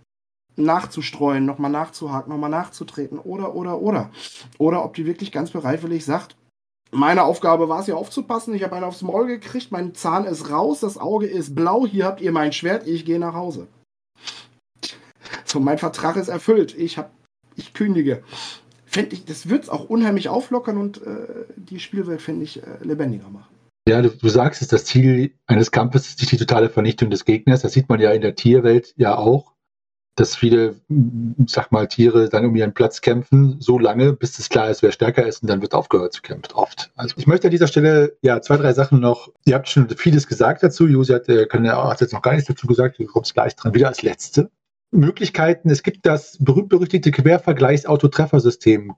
nachzustreuen, nochmal nachzuhaken, nochmal nachzutreten oder, oder, oder. Oder ob die wirklich ganz bereitwillig sagt, meine Aufgabe war es hier aufzupassen. Ich habe einen aufs Maul gekriegt, mein Zahn ist raus, das Auge ist blau. Hier habt ihr mein Schwert, ich gehe nach Hause. So, mein Vertrag ist erfüllt. Ich hab, ich kündige. Fänd ich, das wird es auch unheimlich auflockern und äh, die Spielwelt, finde ich, äh, lebendiger machen. Ja, du, du sagst es, das Ziel eines Kampfes ist die totale Vernichtung des Gegners. Das sieht man ja in der Tierwelt ja auch, dass viele, sag mal, Tiere dann um ihren Platz kämpfen, so lange, bis es klar ist, wer stärker ist und dann wird aufgehört zu kämpfen, oft. Also ich möchte an dieser Stelle ja zwei, drei Sachen noch, ihr habt schon vieles gesagt dazu, Josi hat, äh, hat jetzt noch gar nichts dazu gesagt, du kommst gleich dran, wieder als Letzte. Möglichkeiten, es gibt das berühmt-berüchtigte Quervergleichs-Autotreffersystem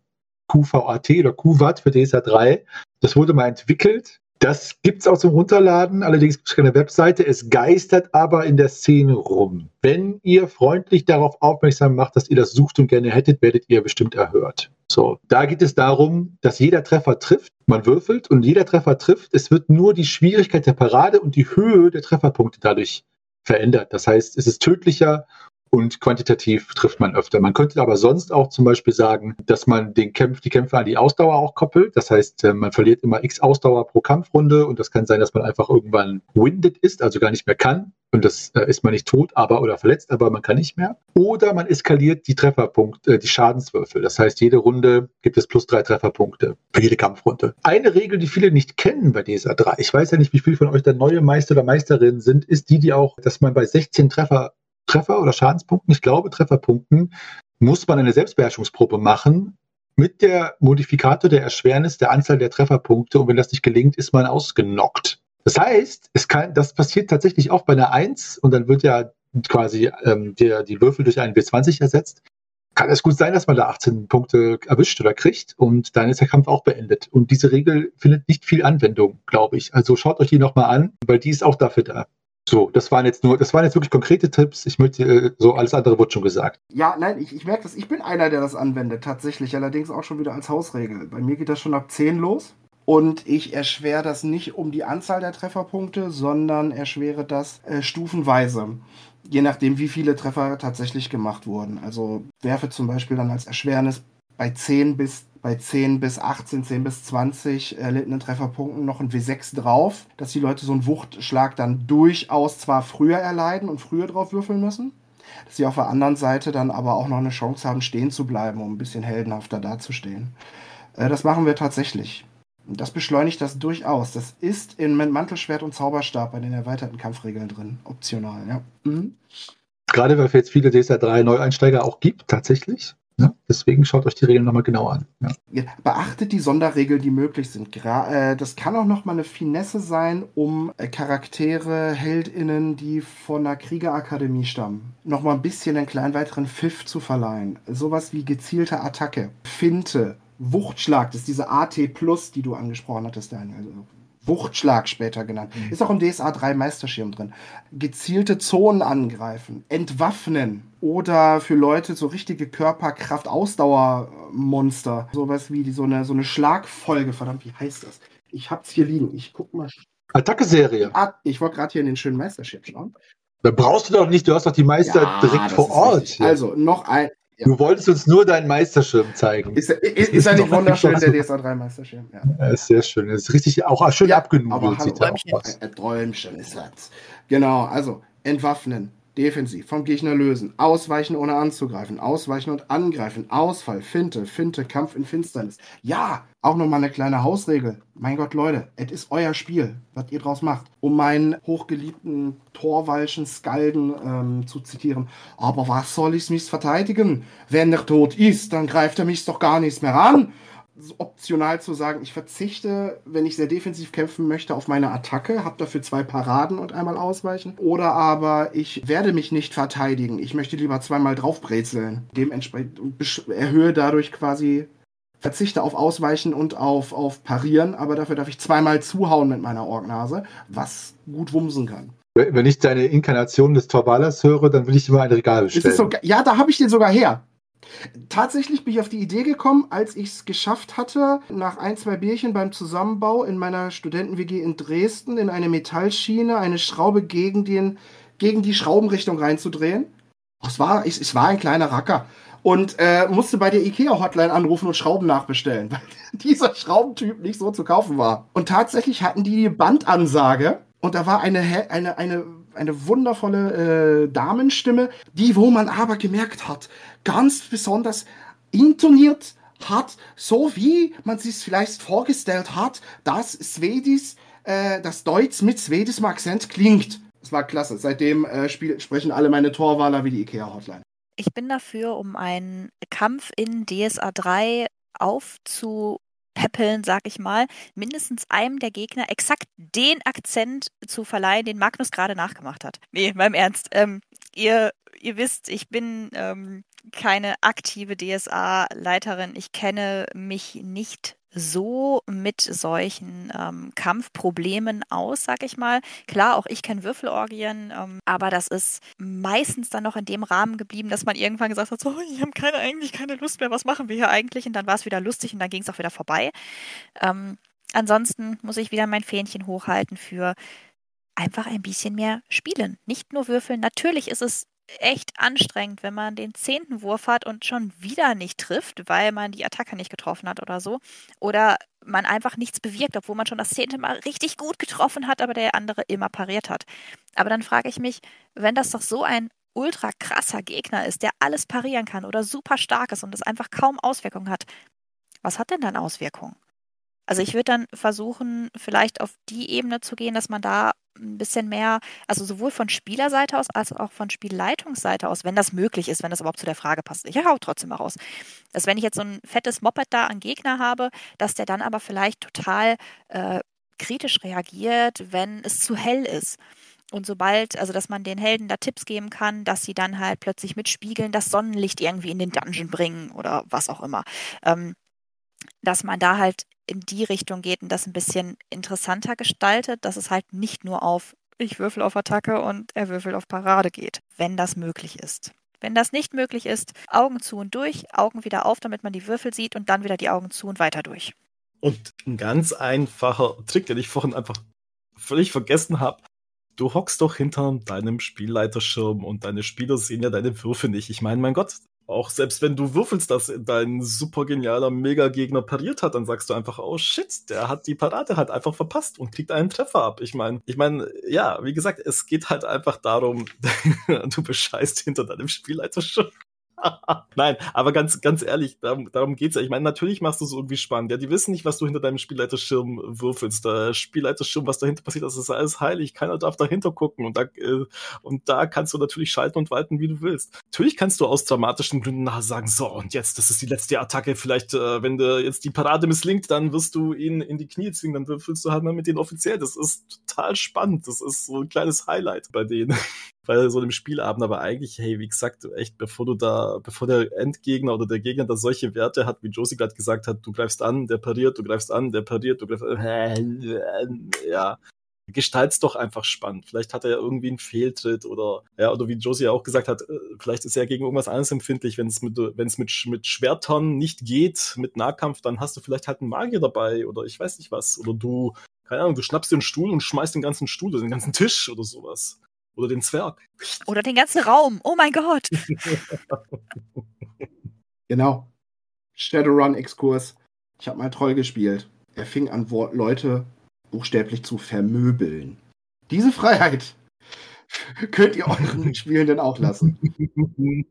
QVAT oder QVAT für DSA 3. Das wurde mal entwickelt das gibt es auch zum Runterladen, allerdings gibt es keine Webseite. Es geistert aber in der Szene rum. Wenn ihr freundlich darauf aufmerksam macht, dass ihr das sucht und gerne hättet, werdet ihr bestimmt erhört. So, da geht es darum, dass jeder Treffer trifft. Man würfelt und jeder Treffer trifft. Es wird nur die Schwierigkeit der Parade und die Höhe der Trefferpunkte dadurch verändert. Das heißt, es ist tödlicher und quantitativ trifft man öfter. Man könnte aber sonst auch zum Beispiel sagen, dass man den Kämpf, die Kämpfe an die Ausdauer auch koppelt. Das heißt, äh, man verliert immer x Ausdauer pro Kampfrunde und das kann sein, dass man einfach irgendwann winded ist, also gar nicht mehr kann. Und das äh, ist man nicht tot, aber oder verletzt, aber man kann nicht mehr. Oder man eskaliert die Trefferpunkte, äh, die Schadenswürfel. Das heißt, jede Runde gibt es plus drei Trefferpunkte für jede Kampfrunde. Eine Regel, die viele nicht kennen bei DSA 3, ich weiß ja nicht, wie viele von euch da neue Meister oder Meisterinnen sind, ist die, die auch, dass man bei 16 Treffer Treffer oder Schadenspunkten, ich glaube Trefferpunkten, muss man eine Selbstbeherrschungsprobe machen mit der Modifikator der Erschwernis der Anzahl der Trefferpunkte und wenn das nicht gelingt, ist man ausgenockt. Das heißt, es kann, das passiert tatsächlich auch bei einer 1 und dann wird ja quasi ähm, der, die Würfel durch einen W20 ersetzt. Kann es gut sein, dass man da 18 Punkte erwischt oder kriegt und dann ist der Kampf auch beendet. Und diese Regel findet nicht viel Anwendung, glaube ich. Also schaut euch die nochmal an, weil die ist auch dafür da. So, das waren jetzt nur, das waren jetzt wirklich konkrete Tipps. Ich möchte, äh, so alles andere wurde schon gesagt. Ja, nein, ich, ich merke das. Ich bin einer, der das anwendet, tatsächlich. Allerdings auch schon wieder als Hausregel. Bei mir geht das schon ab 10 los. Und ich erschwere das nicht um die Anzahl der Trefferpunkte, sondern erschwere das äh, stufenweise. Je nachdem, wie viele Treffer tatsächlich gemacht wurden. Also werfe zum Beispiel dann als Erschwernis bei 10 bis bei 10 bis 18, 10 bis 20 erlittenen Trefferpunkten noch ein W6 drauf, dass die Leute so einen Wuchtschlag dann durchaus zwar früher erleiden und früher drauf würfeln müssen, dass sie auf der anderen Seite dann aber auch noch eine Chance haben, stehen zu bleiben, um ein bisschen heldenhafter dazustehen. Äh, das machen wir tatsächlich. Das beschleunigt das durchaus. Das ist in Mantelschwert und Zauberstab bei den erweiterten Kampfregeln drin. Optional, ja. Mhm. Gerade weil es jetzt viele DSA 3 Neueinsteiger auch gibt, tatsächlich. Ja, deswegen schaut euch die Regeln nochmal genau an. Ja. Beachtet die Sonderregeln, die möglich sind. Gra äh, das kann auch nochmal eine Finesse sein, um äh, Charaktere, HeldInnen, die von einer Kriegerakademie stammen, nochmal ein bisschen einen kleinen weiteren Pfiff zu verleihen. Sowas wie gezielte Attacke, Finte, Wuchtschlag, das ist diese AT die du angesprochen hattest, Daniel. Also Wuchtschlag später genannt. Mhm. Ist auch im DSA 3 Meisterschirm drin. Gezielte Zonen angreifen, entwaffnen oder für Leute so richtige Körperkraft Ausdauermonster, sowas wie die, so eine so eine Schlagfolge, verdammt, wie heißt das? Ich hab's hier liegen. Ich guck mal. Attacke-Serie. Ah, ich wollte gerade hier in den schönen Meisterschirm schauen. Da brauchst du doch nicht, du hast doch die Meister ja, direkt vor Ort. Also noch ein, ja. Du wolltest uns nur deinen Meisterschirm zeigen. Ist, ist, ist er nicht wunderschön, der DSA 3 Meisterschirm? Ja. ja. ist sehr schön. Ist richtig auch schön ja, abgenudelt. Sieht Träumchen. Ein Träumchen ist das. Genau, also entwaffnen, Defensiv vom Gegner lösen, ausweichen ohne anzugreifen, ausweichen und angreifen, Ausfall, Finte, Finte, Kampf in Finsternis. Ja, auch nochmal eine kleine Hausregel. Mein Gott, Leute, es ist euer Spiel, was ihr draus macht. Um meinen hochgeliebten Torwalschen Skalden ähm, zu zitieren. Aber was soll ich mich verteidigen? Wenn er tot ist, dann greift er mich doch gar nichts mehr an optional zu sagen, ich verzichte, wenn ich sehr defensiv kämpfen möchte, auf meine Attacke, habe dafür zwei Paraden und einmal ausweichen. Oder aber ich werde mich nicht verteidigen. Ich möchte lieber zweimal draufbrezeln. Dementsprechend erhöhe dadurch quasi, verzichte auf Ausweichen und auf, auf Parieren, aber dafür darf ich zweimal zuhauen mit meiner Orgnase, was gut wumsen kann. Wenn ich deine Inkarnation des Torbalas höre, dann will ich immer ein Regal bestellen. So, ja, da habe ich den sogar her. Tatsächlich bin ich auf die Idee gekommen, als ich es geschafft hatte, nach ein, zwei Bierchen beim Zusammenbau in meiner Studenten-WG in Dresden in eine Metallschiene eine Schraube gegen, den, gegen die Schraubenrichtung reinzudrehen. Es war, es, es war ein kleiner Racker. Und äh, musste bei der IKEA-Hotline anrufen und Schrauben nachbestellen, weil dieser Schraubentyp nicht so zu kaufen war. Und tatsächlich hatten die Bandansage und da war eine, eine, eine, eine wundervolle äh, Damenstimme, die, wo man aber gemerkt hat, ganz besonders intoniert hat, so wie man sich vielleicht vorgestellt hat, dass Svedis äh, dass Deutsch mit schwedischem Akzent klingt. Das war klasse. Seitdem äh, spiel, sprechen alle meine Torwaler wie die IKEA-Hotline. Ich bin dafür, um einen Kampf in DSA 3 aufzupäppeln, sag ich mal, mindestens einem der Gegner exakt den Akzent zu verleihen, den Magnus gerade nachgemacht hat. Nee, beim Ernst. Ähm, ihr, ihr wisst, ich bin ähm, keine aktive DSA-Leiterin. Ich kenne mich nicht so mit solchen ähm, Kampfproblemen aus, sag ich mal. Klar, auch ich kenne Würfelorgien, ähm, aber das ist meistens dann noch in dem Rahmen geblieben, dass man irgendwann gesagt hat, so, ich habe keine, eigentlich keine Lust mehr, was machen wir hier eigentlich? Und dann war es wieder lustig und dann ging es auch wieder vorbei. Ähm, ansonsten muss ich wieder mein Fähnchen hochhalten für einfach ein bisschen mehr spielen. Nicht nur würfeln. Natürlich ist es echt anstrengend, wenn man den zehnten Wurf hat und schon wieder nicht trifft, weil man die Attacke nicht getroffen hat oder so. Oder man einfach nichts bewirkt, obwohl man schon das zehnte Mal richtig gut getroffen hat, aber der andere immer pariert hat. Aber dann frage ich mich, wenn das doch so ein ultra krasser Gegner ist, der alles parieren kann oder super stark ist und es einfach kaum Auswirkungen hat, was hat denn dann Auswirkungen? Also ich würde dann versuchen, vielleicht auf die Ebene zu gehen, dass man da ein bisschen mehr, also sowohl von Spielerseite aus als auch von Spielleitungsseite aus, wenn das möglich ist, wenn das überhaupt zu der Frage passt. Ich hau trotzdem mal raus. Dass wenn ich jetzt so ein fettes Moped da an Gegner habe, dass der dann aber vielleicht total äh, kritisch reagiert, wenn es zu hell ist. Und sobald, also dass man den Helden da Tipps geben kann, dass sie dann halt plötzlich mit Spiegeln das Sonnenlicht irgendwie in den Dungeon bringen oder was auch immer. Ähm, dass man da halt in die Richtung geht und das ein bisschen interessanter gestaltet, dass es halt nicht nur auf ich würfel auf Attacke und er würfelt auf Parade geht, wenn das möglich ist. Wenn das nicht möglich ist, Augen zu und durch, Augen wieder auf, damit man die Würfel sieht und dann wieder die Augen zu und weiter durch. Und ein ganz einfacher Trick, den ich vorhin einfach völlig vergessen habe. Du hockst doch hinter deinem Spielleiterschirm und deine Spieler sehen ja deine Würfe nicht. Ich meine, mein Gott, auch selbst wenn du würfelst, dass dein super genialer Mega-Gegner pariert hat, dann sagst du einfach, oh shit, der hat die Parade halt einfach verpasst und kriegt einen Treffer ab. Ich meine, ich meine, ja, wie gesagt, es geht halt einfach darum, du bescheißt hinter deinem Spielleiter schon. Nein, aber ganz, ganz ehrlich, darum, darum geht's ja. Ich meine, natürlich machst du es irgendwie spannend. Ja, die wissen nicht, was du hinter deinem Spielleiterschirm würfelst. Der Spielleiterschirm, was dahinter passiert, das ist alles heilig. Keiner darf dahinter gucken. Und da, äh, und da kannst du natürlich schalten und walten, wie du willst. Natürlich kannst du aus dramatischen Gründen nachher sagen, so, und jetzt, das ist die letzte Attacke. Vielleicht, äh, wenn dir jetzt die Parade misslingt, dann wirst du ihn in die Knie zwingen. Dann würfelst du halt mal mit denen offiziell. Das ist total spannend. Das ist so ein kleines Highlight bei denen bei so einem Spielabend, aber eigentlich, hey, wie gesagt, echt, bevor du da, bevor der Endgegner oder der Gegner da solche Werte hat, wie Josie gerade gesagt hat, du greifst an, der pariert, du greifst an, der pariert, du greifst, an, ja, gestalt's doch einfach spannend. Vielleicht hat er ja irgendwie einen Fehltritt oder ja, oder wie Josie ja auch gesagt hat, äh, vielleicht ist er gegen irgendwas anderes empfindlich, wenn es mit wenn es mit mit Schwertern nicht geht, mit Nahkampf, dann hast du vielleicht halt einen Magier dabei oder ich weiß nicht was oder du keine Ahnung, du schnappst einen Stuhl und schmeißt den ganzen Stuhl oder den ganzen Tisch oder sowas. Oder den Zwerg. Oder den ganzen Raum. Oh mein Gott. genau. Shadowrun-Exkurs. Ich habe mal Troll gespielt. Er fing an, Leute buchstäblich zu vermöbeln. Diese Freiheit könnt ihr euren Spielenden auch lassen.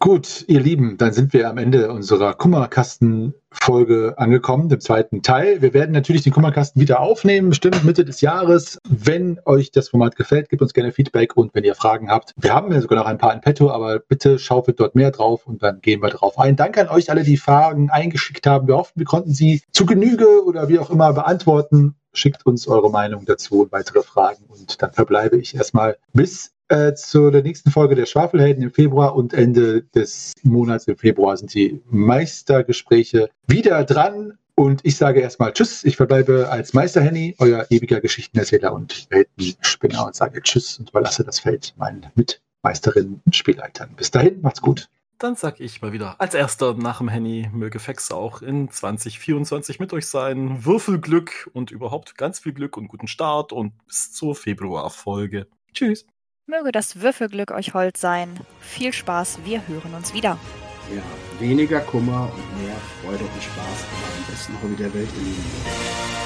Gut, ihr Lieben, dann sind wir am Ende unserer Kummerkasten-Folge angekommen, dem zweiten Teil. Wir werden natürlich den Kummerkasten wieder aufnehmen, bestimmt Mitte des Jahres. Wenn euch das Format gefällt, gebt uns gerne Feedback und wenn ihr Fragen habt. Wir haben ja sogar noch ein paar in petto, aber bitte schaufelt dort mehr drauf und dann gehen wir drauf ein. Danke an euch alle, die Fragen eingeschickt haben. Wir hoffen, wir konnten sie zu Genüge oder wie auch immer beantworten. Schickt uns eure Meinung dazu und weitere Fragen und dann verbleibe ich erstmal bis äh, zu der nächsten Folge der Schwafelhelden im Februar und Ende des Monats im Februar sind die Meistergespräche wieder dran. Und ich sage erstmal Tschüss. Ich verbleibe als Meister Henny, euer ewiger Geschichtenerzähler und Weltenspinner und sage Tschüss und überlasse das Feld meinen Mitmeisterinnen und Spielleitern. Bis dahin, macht's gut. Dann sag ich mal wieder, als erster nach dem Henny möge Fex auch in 2024 mit euch sein. Würfelglück und überhaupt ganz viel Glück und guten Start und bis zur Februarfolge. Tschüss. Möge das Würfelglück euch hold sein. Viel Spaß, wir hören uns wieder. Ja, weniger Kummer und mehr Freude und Spaß am besten Hobby der Welt, ihr Lieben.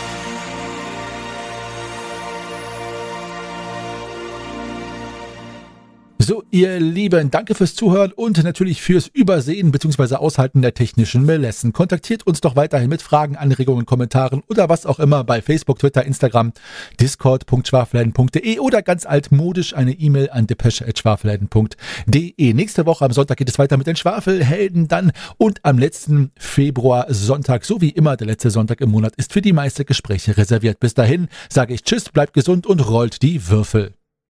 So, ihr Lieben, danke fürs Zuhören und natürlich fürs Übersehen bzw. Aushalten der technischen Melessen. Kontaktiert uns doch weiterhin mit Fragen, Anregungen, Kommentaren oder was auch immer bei Facebook, Twitter, Instagram, discord.schwafelhelden.de oder ganz altmodisch eine E-Mail an depesche.schwafelhelden.de. Nächste Woche am Sonntag geht es weiter mit den Schwafelhelden dann und am letzten Februar Sonntag, so wie immer der letzte Sonntag im Monat, ist für die meisten Gespräche reserviert. Bis dahin sage ich Tschüss, bleibt gesund und rollt die Würfel.